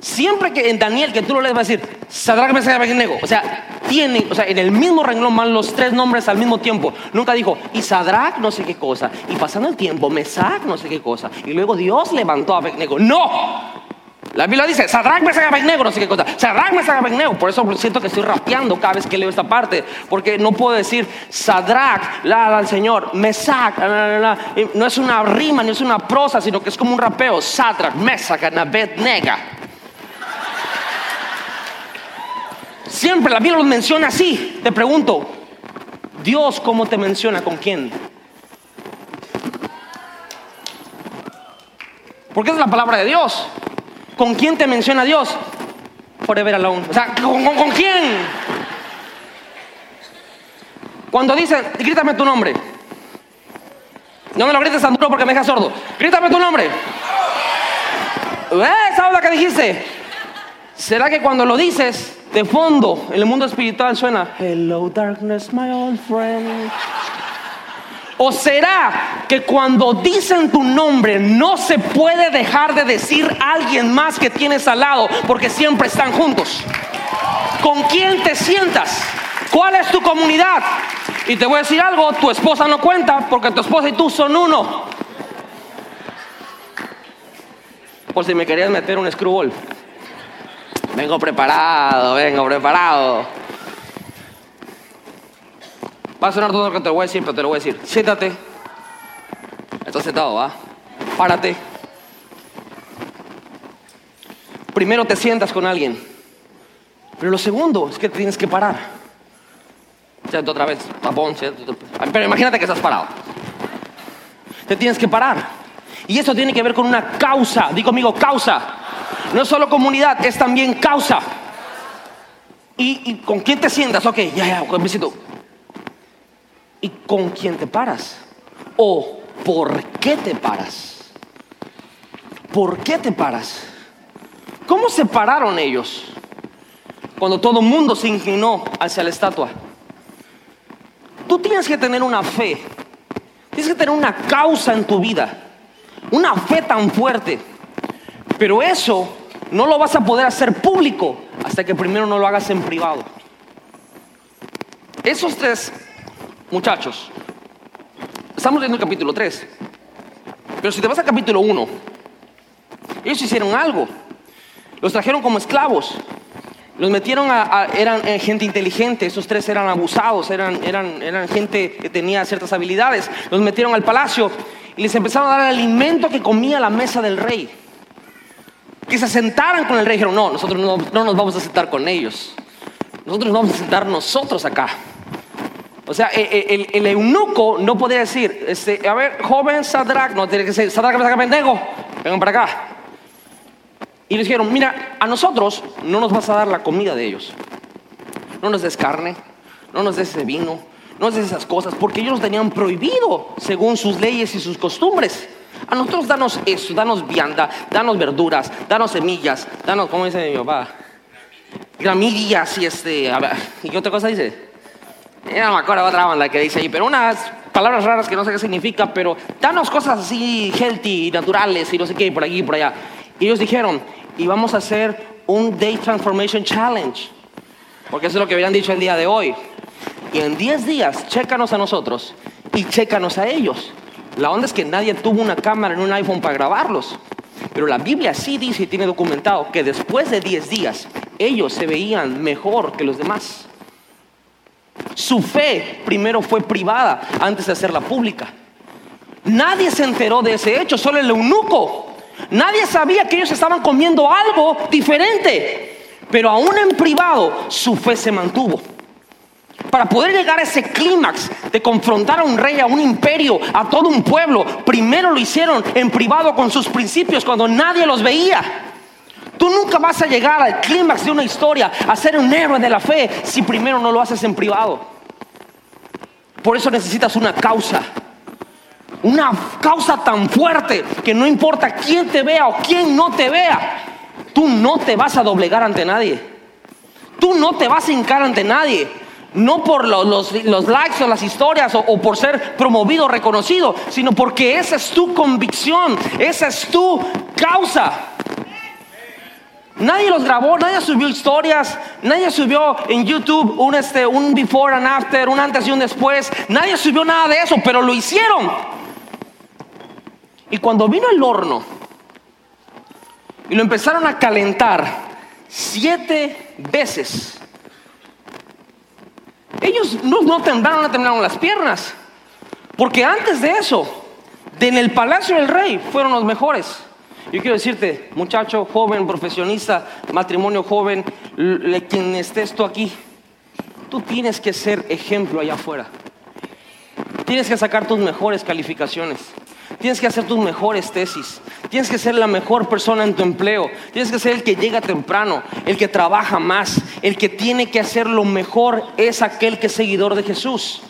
Siempre que en Daniel, que tú lo lees, va a decir, Sadrach, Mesach Abednego. O sea, tienen, o sea, en el mismo renglón van los tres nombres al mismo tiempo. Nunca dijo, y Sadrach no sé qué cosa. Y pasando el tiempo, Mesach no sé qué cosa. Y luego Dios levantó a Abednego. ¡No! La Biblia dice, Sadrach, Mesach y Abednego, no sé qué cosa. Sadrach, Mesach y Abednego. Por eso siento que estoy rapeando cada vez que leo esta parte. Porque no puedo decir Sadrach, la, la, al Señor, Mesach, No es una rima, ni es una prosa, sino que es como un rapeo. Sadrach, Mesach y Abednego. Siempre la Biblia los menciona así. Te pregunto, Dios cómo te menciona, con quién? Porque es la palabra de Dios. ¿Con quién te menciona Dios? Forever alone. O sea, ¿con, con, con quién? Cuando dicen, grítame tu nombre. No me lo grites tan porque me dejas sordo. Grítame tu nombre. ¿Sabes lo que dijiste? ¿Será que cuando lo dices de fondo en el mundo espiritual suena Hello darkness my old friend? ¿O será que cuando dicen tu nombre no se puede dejar de decir alguien más que tienes al lado porque siempre están juntos? ¿Con quién te sientas? ¿Cuál es tu comunidad? Y te voy a decir algo, tu esposa no cuenta porque tu esposa y tú son uno. Por si me querías meter un screwball. Vengo preparado, vengo preparado. Va a sonar todo lo que te voy a decir, pero te lo voy a decir. Siéntate. Estás sentado, ¿va? Párate. Primero te sientas con alguien. Pero lo segundo es que tienes que parar. Siéntate otra vez, papón. siéntate. Pero imagínate que estás parado. Te tienes que parar. Y eso tiene que ver con una causa. Di conmigo, causa. No es solo comunidad, es también causa. ¿Y, con quién te sientas? Ok, ya, ya, un besito. ¿Y con quién te paras? ¿O por qué te paras? ¿Por qué te paras? ¿Cómo se pararon ellos cuando todo el mundo se inclinó hacia la estatua? Tú tienes que tener una fe, tienes que tener una causa en tu vida, una fe tan fuerte. Pero eso no lo vas a poder hacer público hasta que primero no lo hagas en privado. Esos tres muchachos, estamos leyendo el capítulo 3, pero si te vas al capítulo 1, ellos hicieron algo. Los trajeron como esclavos. Los metieron a, eran eh, gente inteligente, esos tres eran abusados, eran, eran, eran gente que tenía ciertas habilidades. Los metieron al palacio y les empezaron a dar el alimento que comía la mesa del rey. Que se sentaran con el rey. Dijeron, no, nosotros no, no nos vamos a sentar con ellos. Nosotros nos vamos a sentar nosotros acá. O sea, e- e- el, el eunuco no podía decir, este, a ver, joven Sadrach, no tiene que decir, Sadrach, acá, pendejo, vengan para acá. Y les dijeron, mira, a nosotros no nos vas a dar la comida de ellos. No nos des carne, no nos des ese vino, no nos des esas cosas, porque ellos nos tenían prohibido según sus leyes y sus costumbres. A nosotros danos eso, danos vianda, danos verduras, danos semillas, danos, ¿cómo dice mi papá? Gramillas y este, a ver, ¿y qué otra cosa dice? Ya no me acuerdo otra banda que dice ahí, pero unas palabras raras que no sé qué significa, pero danos cosas así healthy, naturales y no sé qué, por aquí y por allá. Y ellos dijeron, y vamos a hacer un Day Transformation Challenge, porque eso es lo que habían dicho el día de hoy. Y en 10 días, chécanos a nosotros y chécanos a ellos. La onda es que nadie tuvo una cámara en un iPhone para grabarlos. Pero la Biblia sí dice y tiene documentado que después de 10 días, ellos se veían mejor que los demás. Su fe primero fue privada antes de hacerla pública. Nadie se enteró de ese hecho, solo el eunuco. Nadie sabía que ellos estaban comiendo algo diferente. Pero aún en privado, su fe se mantuvo. Para poder llegar a ese clímax de confrontar a un rey, a un imperio, a todo un pueblo, primero lo hicieron en privado con sus principios cuando nadie los veía. Tú nunca vas a llegar al clímax de una historia, a ser un héroe de la fe, si primero no lo haces en privado. Por eso necesitas una causa. Una causa tan fuerte que no importa quién te vea o quién no te vea, tú no te vas a doblegar ante nadie. Tú no te vas a hincar ante nadie. No por lo- los, los likes o las historias o, o por ser promovido, reconocido, sino porque esa es tu convicción, esa es tu causa. Nadie los grabó, nadie subió historias, nadie subió en YouTube un, este, un before and after, un antes y un después. Nadie subió nada de eso, pero lo hicieron. Y cuando vino el horno y lo empezaron a calentar siete veces, ellos no, no temblaron, no temblaron las piernas. Porque antes de eso, en el palacio del rey, fueron los mejores. Yo quiero decirte, muchacho, joven, profesionista, matrimonio joven, quien estés tú aquí, tú tienes que ser ejemplo allá afuera. Tienes que sacar tus mejores calificaciones. Tienes que hacer tus mejores tesis. Tienes que ser la mejor persona en tu empleo. Tienes que ser el que llega temprano, el que trabaja más, el que tiene que hacer lo mejor es aquel que es seguidor de Jesús.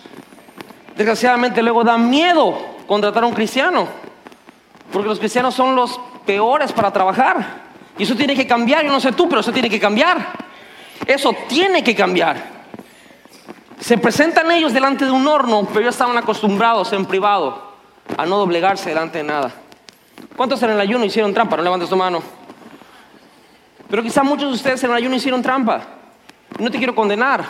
Desgraciadamente luego da miedo contratar a un cristiano, porque los cristianos son los peores para trabajar. Y eso tiene que cambiar, yo no sé tú, pero eso tiene que cambiar. Eso tiene que cambiar. Se presentan ellos delante de un horno, pero ya estaban acostumbrados en privado a no doblegarse delante de nada. ¿Cuántos en el ayuno hicieron trampa? No levantes tu mano. Pero quizá muchos de ustedes en el ayuno hicieron trampa. No te quiero condenar.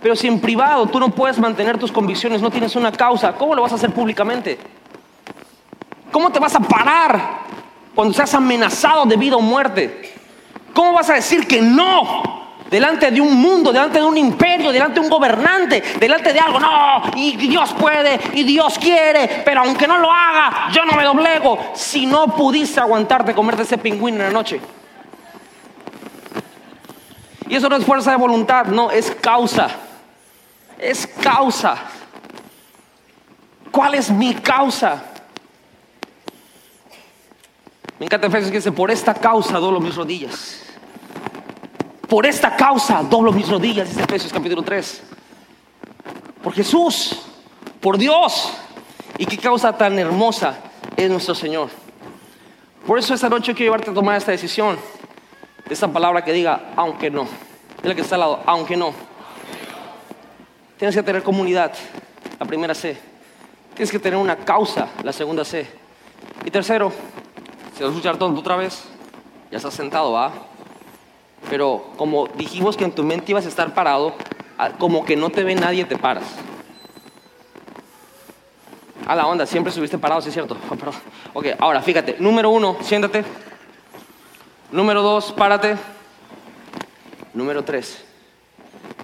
Pero si en privado tú no puedes mantener tus convicciones, no tienes una causa, ¿cómo lo vas a hacer públicamente? ¿Cómo te vas a parar cuando seas amenazado de vida o muerte? ¿Cómo vas a decir que no? Delante de un mundo, delante de un imperio, delante de un gobernante, delante de algo, no, y Dios puede, y Dios quiere, pero aunque no lo haga, yo no me doblego. Si no pudiste aguantarte comerte ese pingüino en la noche. Y eso no es fuerza de voluntad, no, es causa. Es causa. ¿Cuál es mi causa? Me encanta Efesios que dice, por esta causa doblo mis rodillas. Por esta causa doblo mis rodillas, dice Efesios capítulo 3. Por Jesús, por Dios. Y qué causa tan hermosa es nuestro Señor. Por eso esta noche quiero llevarte a tomar esta decisión. De esta palabra que diga, aunque no. Dile que está al lado, aunque no. Tienes que tener comunidad, la primera C. Tienes que tener una causa, la segunda C. Y tercero, si vas a escuchar todo otra vez, ya estás sentado, ¿va? Pero como dijimos que en tu mente ibas a estar parado, a- como que no te ve nadie, te paras. A la onda, siempre estuviste parado, sí es cierto. Perdón. Ok, ahora fíjate. Número uno, siéntate. Número dos, párate. Número tres,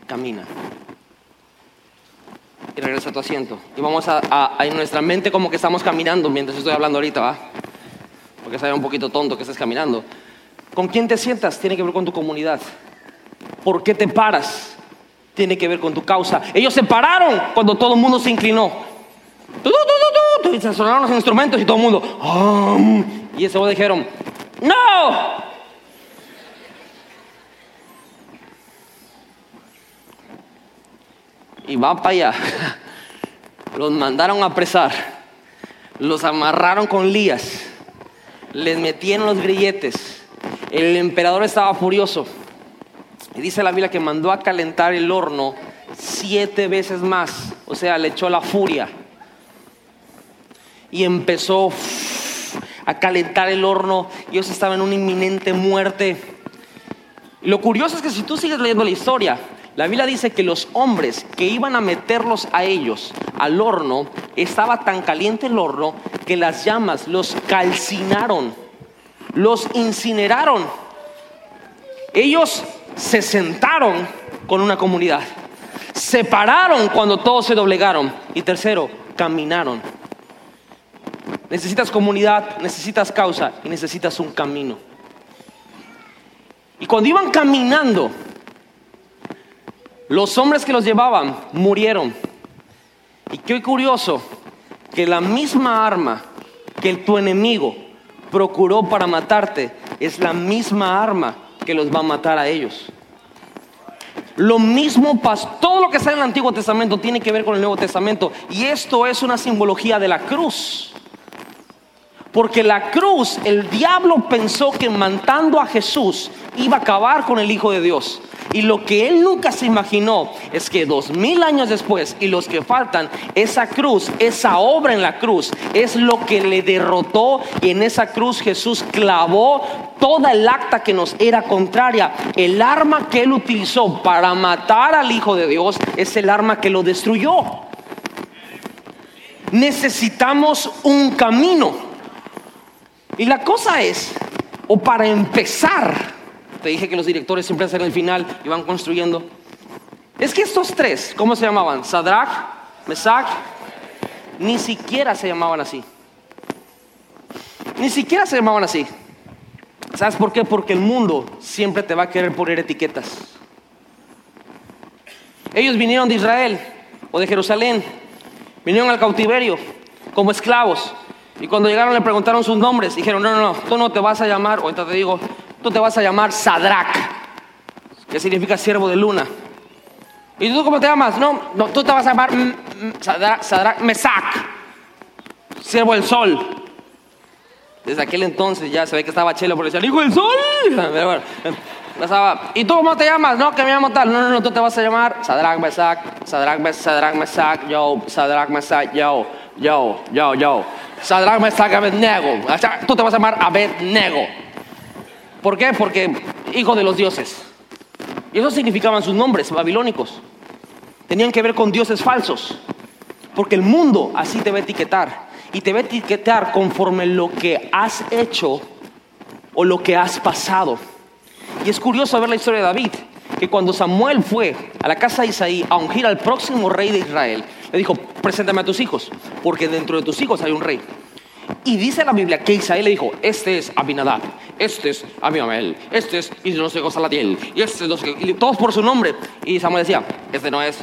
camina. y regresa a tu asiento. Y vamos a- a en nuestra mente como que estamos caminando mientras estoy hablando ahorita, ¿va? Porque se ve un poquito tonto que estés caminando. ¿Con quién te sientas? Tiene que ver con tu comunidad. ¿Por qué te paras? Tiene que ver con tu causa. Ellos se pararon cuando todo el mundo se inclinó. Y se sonaron los instrumentos y todo el mundo. Y ese dijeron, ¡No! Y va para allá. Los mandaron a apresar. Los amarraron con lías. Les metieron los grilletes. El emperador estaba furioso. Y dice la Biblia que mandó a calentar el horno siete veces más. O sea, le echó la furia. Y empezó a calentar el horno. Ellos estaban en una inminente muerte. Lo curioso es que si tú sigues leyendo la historia, la Biblia dice que los hombres que iban a meterlos a ellos al horno, estaba tan caliente el horno que las llamas los calcinaron, los incineraron. Ellos se sentaron con una comunidad, se pararon cuando todos se doblegaron y tercero, caminaron. Necesitas comunidad, necesitas causa y necesitas un camino. Y cuando iban caminando, los hombres que los llevaban murieron. Y qué curioso que la misma arma que tu enemigo procuró para matarte es la misma arma que los va a matar a ellos. Lo mismo pasó, todo lo que está en el Antiguo Testamento tiene que ver con el Nuevo Testamento y esto es una simbología de la cruz. Porque la cruz, el diablo pensó que matando a Jesús iba a acabar con el Hijo de Dios. Y lo que él nunca se imaginó es que dos mil años después y los que faltan, esa cruz, esa obra en la cruz, es lo que le derrotó y en esa cruz Jesús clavó toda el acta que nos era contraria. El arma que él utilizó para matar al Hijo de Dios es el arma que lo destruyó. Necesitamos un camino. Y la cosa es, o para empezar, te dije que los directores siempre hacen el final y van construyendo. Es que estos tres, ¿cómo se llamaban? Sadrach, Mesach, ni siquiera se llamaban así. Ni siquiera se llamaban así. ¿Sabes por qué? Porque el mundo siempre te va a querer poner etiquetas. Ellos vinieron de Israel o de Jerusalén, vinieron al cautiverio como esclavos. Y cuando llegaron le preguntaron sus nombres. Dijeron, no, no, no, tú no te vas a llamar, ahorita te digo, tú te vas a llamar Sadrach, que significa siervo de luna. ¿Y tú cómo te llamas? No, no tú te vas a llamar mm, Sadrach, Mesach, siervo del sol. Desde aquel entonces ya se ve que estaba chelo porque decían, hijo del sol. ¿Y tú cómo te llamas? No, que me llamo tal. No, no, no, tú te vas a llamar Sadrach Mesach, Sadrach Mesach, Sadrach Mesach, yo, Sadrach Mesach, yo, yo, yo, yo. Sadrach Mesach Abednego. Tú te vas a llamar Abednego. ¿Por qué? Porque hijo de los dioses. Y eso significaban sus nombres babilónicos. Tenían que ver con dioses falsos. Porque el mundo así te va a etiquetar. Y te va a etiquetar conforme lo que has hecho o lo que has pasado. Y es curioso ver la historia de David, que cuando Samuel fue a la casa de Isaí a ungir al próximo rey de Israel, le dijo, preséntame a tus hijos, porque dentro de tus hijos hay un rey. Y dice la Biblia que Isaí le dijo, este es Abinadab, este es Abiamel, este es y no sé cosa Salatiel, y este es no sé qué", y todos por su nombre. Y Samuel decía, este no es,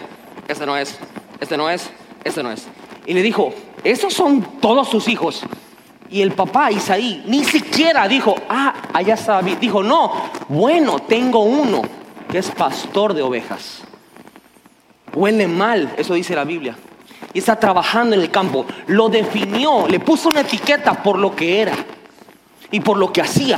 este no es, este no es, este no es. Y le dijo, esos son todos tus hijos. Y el papá Isaí ni siquiera dijo, ah, allá está David. Dijo, no, bueno, tengo uno que es pastor de ovejas. Huele mal, eso dice la Biblia. Y está trabajando en el campo. Lo definió, le puso una etiqueta por lo que era y por lo que hacía.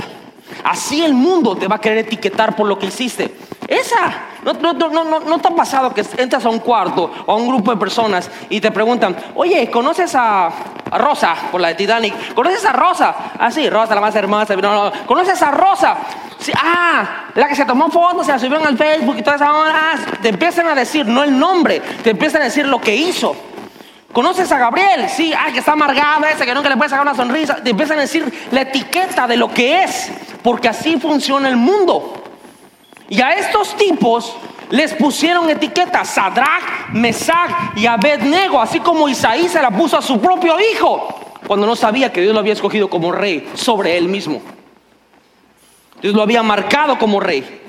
Así el mundo te va a querer etiquetar por lo que hiciste. Esa, no, no, no, no, te ha pasado que entras a un cuarto o a un grupo de personas y te preguntan, oye, ¿conoces a, Rosa por la de Titanic? ¿Conoces a Rosa? Ah, sí, Rosa, la más hermosa. No, no. ¿Conoces a Rosa? Sí, ah, la que se tomó fotos, se la subieron al Facebook y toda esa hora. Ah, te empiezan a decir, no el nombre, te empiezan a decir lo que hizo. ¿Conoces a Gabriel? Sí, ay, que está amargado ese, que nunca le puede sacar una sonrisa. Te empiezan a decir la etiqueta de lo que es, porque así funciona el mundo. Y a estos tipos les pusieron etiquetas, Sadrach, Mesach y Abednego, así como Isaí se la puso a su propio hijo, cuando no sabía que Dios lo había escogido como rey sobre él mismo. Dios lo había marcado como rey,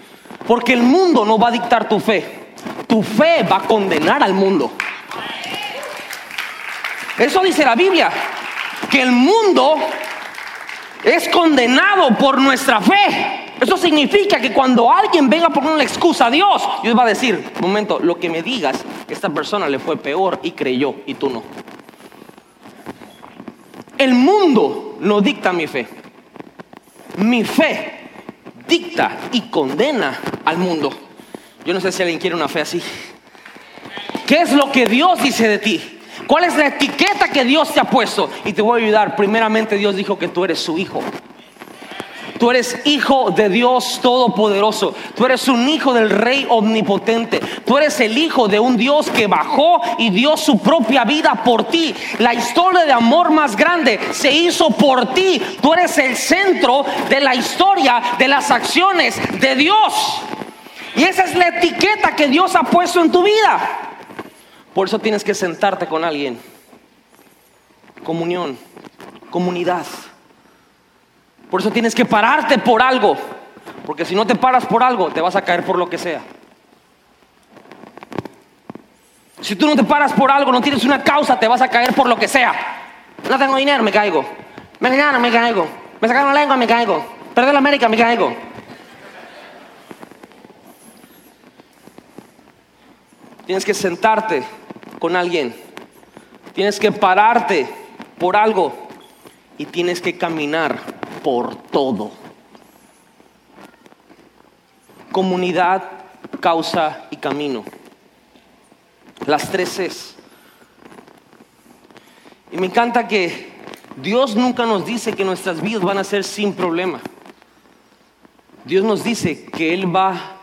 porque el mundo no va a dictar tu fe, tu fe va a condenar al mundo. Eso dice la Biblia, que el mundo es condenado por nuestra fe. Eso significa que cuando alguien venga a poner una excusa a Dios, Dios va a decir, momento, lo que me digas, esta persona le fue peor y creyó y tú no. El mundo no dicta mi fe. Mi fe dicta y condena al mundo. Yo no sé si alguien quiere una fe así. ¿Qué es lo que Dios dice de ti? ¿Cuál es la etiqueta que Dios te ha puesto? Y te voy a ayudar. Primeramente Dios dijo que tú eres su hijo. Tú eres hijo de Dios Todopoderoso. Tú eres un hijo del Rey Omnipotente. Tú eres el hijo de un Dios que bajó y dio su propia vida por ti. La historia de amor más grande se hizo por ti. Tú eres el centro de la historia de las acciones de Dios. Y esa es la etiqueta que Dios ha puesto en tu vida. Por eso tienes que sentarte con alguien. Comunión, comunidad. Por eso tienes que pararte por algo. Porque si no te paras por algo, te vas a caer por lo que sea. Si tú no te paras por algo, no tienes una causa, te vas a caer por lo que sea. No tengo dinero, me caigo. Me engañaron, me caigo. Me sacaron la lengua, me caigo. Perdí la América, me caigo. Tienes que sentarte con alguien. Tienes que pararte por algo. Y tienes que caminar por todo. Comunidad, causa y camino. Las tres es. Y me encanta que Dios nunca nos dice que nuestras vidas van a ser sin problema. Dios nos dice que Él va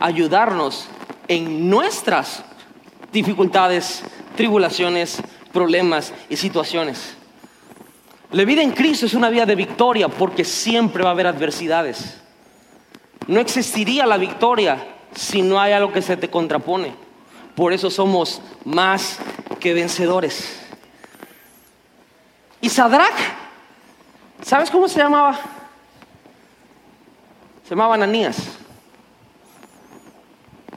a ayudarnos en nuestras dificultades, tribulaciones, problemas y situaciones. La vida en Cristo es una vida de victoria porque siempre va a haber adversidades. No existiría la victoria si no hay algo que se te contrapone. Por eso somos más que vencedores. Y Sadrach, ¿sabes cómo se llamaba? Se llamaba Ananías.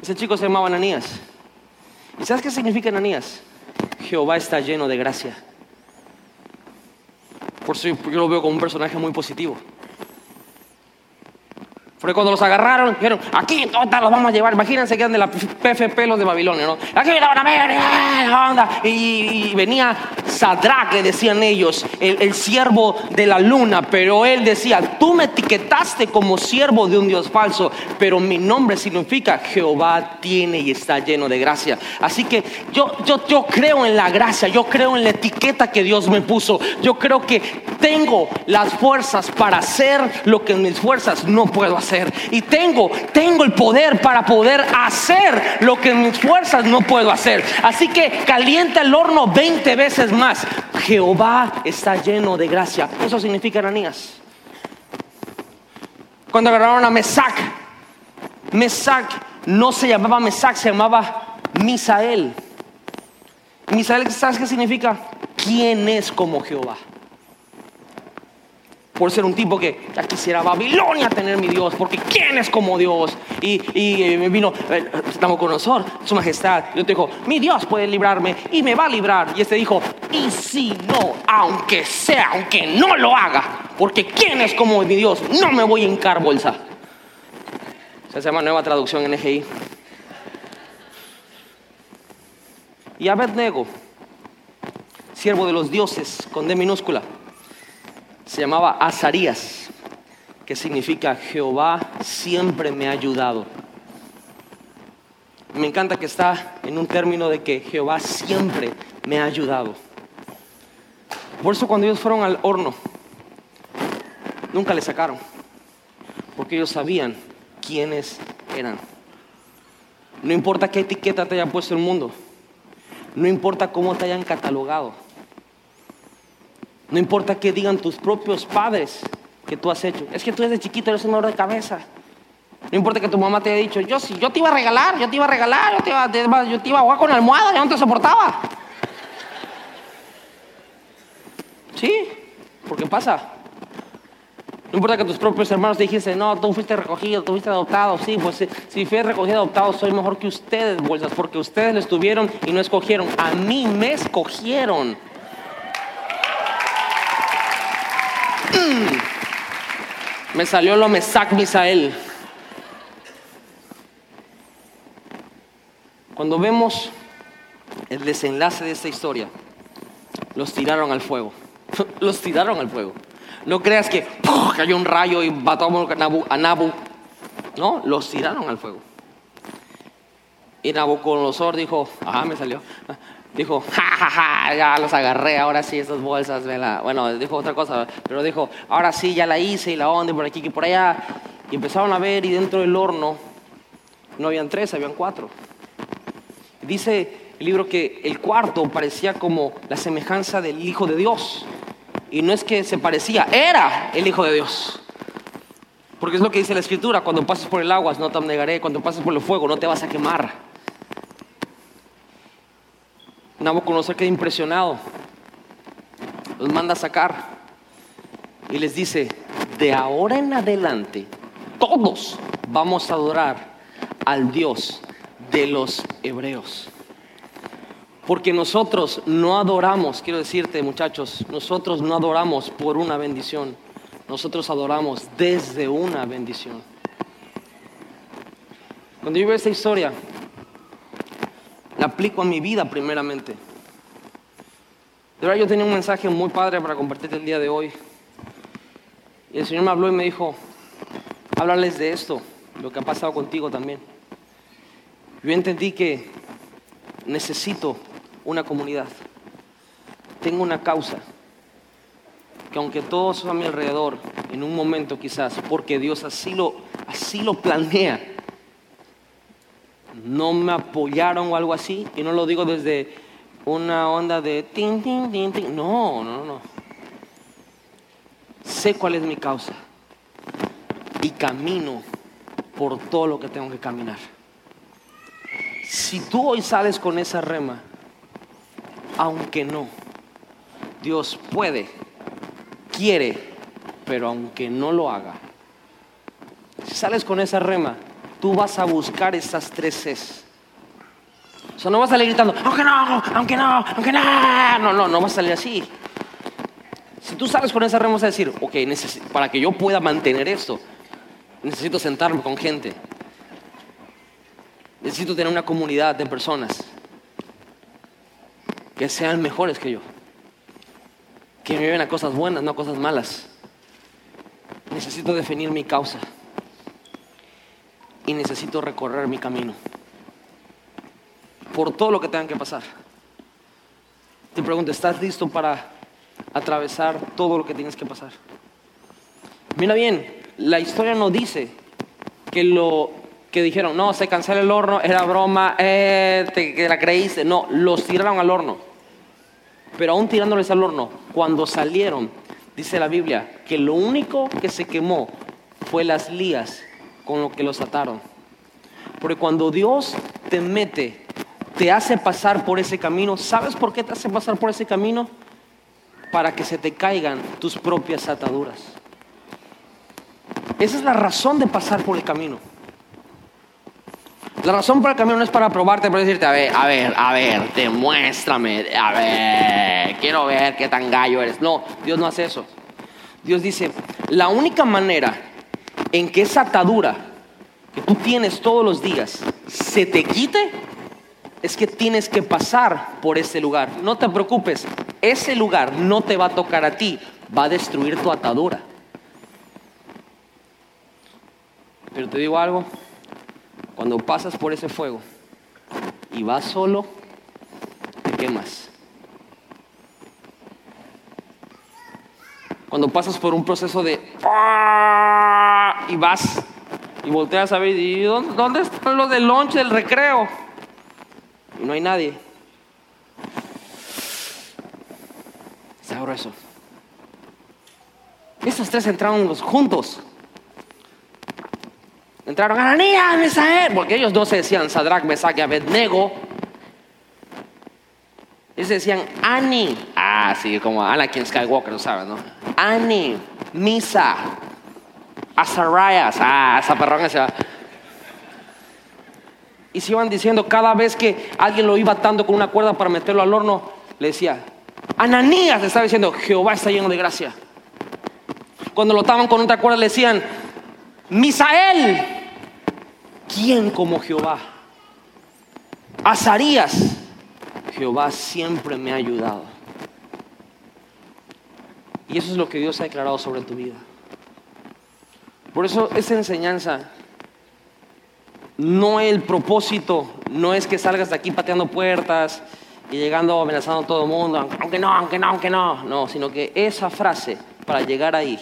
Ese chico se llamaba Ananías. ¿Y sabes qué significa Ananías? Jehová está lleno de gracia. Por eso yo lo veo como un personaje muy positivo. Porque cuando los agarraron, dijeron, aquí todos los vamos a llevar. Imagínense que eran de la PFP los de Babilonia, ¿no? Aquí la van a ver, onda. Y, venía Sadrach, le decían ellos, el, siervo de la luna. Pero él decía, tú me etiquetaste como siervo de un Dios falso. Pero mi nombre significa Jehová tiene y está lleno de gracia. Así que yo, yo, yo creo en la gracia, yo creo en la etiqueta que Dios me puso. Yo creo que tengo las fuerzas para hacer lo que mis fuerzas no puedo hacer. Y tengo, tengo el poder para poder hacer lo que mis fuerzas no puedo hacer. Así que calienta el horno 20 veces más. Jehová está lleno de gracia. Eso significa Ananías. Cuando agarraron a Mesac, Mesac no se llamaba Mesac, se llamaba Misael. Misael, ¿sabes qué significa? ¿Quién es como Jehová? Por ser un tipo que ya quisiera Babilonia tener mi Dios, porque ¿quién es como Dios? Y, y me vino eh, nosotros, su majestad, y te dijo, mi Dios puede librarme y me va a librar. Y este dijo, y si no, aunque sea, aunque no lo haga, porque ¿quién es como mi Dios? No me voy a hincar bolsa. Se llama nueva traducción en EGI. Y Abednego, siervo de los dioses, con D minúscula se llamaba Azarías, que significa Jehová siempre me ha ayudado. Me encanta que está en un término de que Jehová siempre me ha ayudado. Por eso cuando ellos fueron al horno, nunca le sacaron, porque ellos sabían quiénes eran. No importa qué etiqueta te haya puesto el mundo, no importa cómo te hayan catalogado no importa que digan tus propios padres que tú has hecho. Es que tú desde chiquito eres un oro de cabeza. No importa que tu mamá te haya dicho, yo sí, yo te iba a regalar, yo te iba a regalar, yo te iba, te yo te iba a jugar con la almohada, ya no te soportaba. Sí, porque pasa. No importa que tus propios hermanos te dijesen, no, tú fuiste recogido, tú fuiste adoptado. Sí, pues sí, si fui recogido, adoptado, soy mejor que ustedes, bolsas, porque ustedes lo estuvieron y no escogieron. A mí me escogieron. Me salió lo Mesac Misael. Cuando vemos el desenlace de esta historia, los tiraron al fuego. Los tiraron al fuego. No creas que cayó un rayo y mató a Nabu, a Nabu. No, los tiraron al fuego. Y Nabucodonosor dijo, ajá, me salió. Dijo, ja, ja, ja, ya los agarré, ahora sí, estas bolsas, vela. Bueno, dijo otra cosa, pero dijo, ahora sí, ya la hice y la onda por aquí y por allá. Y empezaron a ver y dentro del horno no habían tres, habían cuatro. Dice el libro que el cuarto parecía como la semejanza del Hijo de Dios. Y no es que se parecía, era el Hijo de Dios. Porque es lo que dice la Escritura, cuando pases por el agua no te negaré, cuando pases por el fuego no te vas a quemar. Nabucodonosor queda impresionado, los manda a sacar y les dice, de ahora en adelante todos vamos a adorar al Dios de los hebreos. Porque nosotros no adoramos, quiero decirte muchachos, nosotros no adoramos por una bendición, nosotros adoramos desde una bendición. Cuando yo veo esta historia, la aplico a mi vida primeramente. De verdad yo tenía un mensaje muy padre para compartirte el día de hoy. Y el Señor me habló y me dijo, háblales de esto, lo que ha pasado contigo también. Yo entendí que necesito una comunidad. Tengo una causa. Que aunque todos a mi alrededor, en un momento quizás, porque Dios así lo, así lo planea, no me apoyaron o algo así, y no lo digo desde una onda de tin, tin, tin, tin. No, no, no. Sé cuál es mi causa y camino por todo lo que tengo que caminar. Si tú hoy sales con esa rema, aunque no, Dios puede, quiere, pero aunque no lo haga, si sales con esa rema, tú vas a buscar esas tres Cs. O sea, no vas a salir gritando, aunque no, aunque no, aunque no. No, no, no vas a salir así. Si tú sales con esa rema, vas a decir, ok, para que yo pueda mantener esto, necesito sentarme con gente. Necesito tener una comunidad de personas que sean mejores que yo. Que me lleven a cosas buenas, no a cosas malas. Necesito definir mi causa. Y necesito recorrer mi camino. Por todo lo que tengan que pasar. Te pregunto, ¿estás listo para atravesar todo lo que tienes que pasar? Mira bien, la historia no dice que lo que dijeron, no, se cancela el horno, era broma, eh, te que la creíste. No, los tiraron al horno. Pero aún tirándoles al horno, cuando salieron, dice la Biblia, que lo único que se quemó fue las lías con lo que los ataron. Porque cuando Dios te mete, te hace pasar por ese camino, ¿sabes por qué te hace pasar por ese camino? Para que se te caigan tus propias ataduras. Esa es la razón de pasar por el camino. La razón por el camino no es para probarte, para decirte, a ver, a ver, a ver, demuéstrame, a ver, quiero ver qué tan gallo eres. No, Dios no hace eso. Dios dice, la única manera en que esa atadura que tú tienes todos los días se te quite es que tienes que pasar por ese lugar. No te preocupes, ese lugar no te va a tocar a ti, va a destruir tu atadura. Pero te digo algo, cuando pasas por ese fuego y vas solo, te quemas. Cuando pasas por un proceso de y vas y volteas a ver y ¿dónde, dónde están los del lunch del recreo? Y no hay nadie. Está grueso. Estos tres entraron juntos. Entraron, Ananías, Misael, porque ellos dos se decían Sadrach, Mesach y Abednego. Ellos decían Ani. Ah, sí, como Anakin Skywalker, sabes, ¿no? Ani, Misa, Azarias. Ah, esa perrón se va. Y se iban diciendo cada vez que alguien lo iba atando con una cuerda para meterlo al horno, le decía, Ananías, le estaba diciendo, Jehová está lleno de gracia. Cuando lo ataban con otra cuerda le decían, Misael, ¿quién como Jehová? Azarías, Jehová siempre me ha ayudado. Y eso es lo que Dios ha declarado sobre tu vida. Por eso esa enseñanza, no el propósito, no es que salgas de aquí pateando puertas y llegando amenazando a todo el mundo, aunque no, aunque no, aunque no, no, sino que esa frase, para llegar ahí,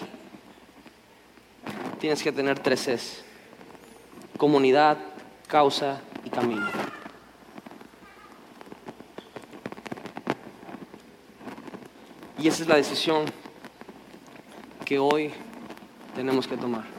tienes que tener tres es, comunidad, causa y camino. Y esa es la decisión que hoy tenemos que tomar.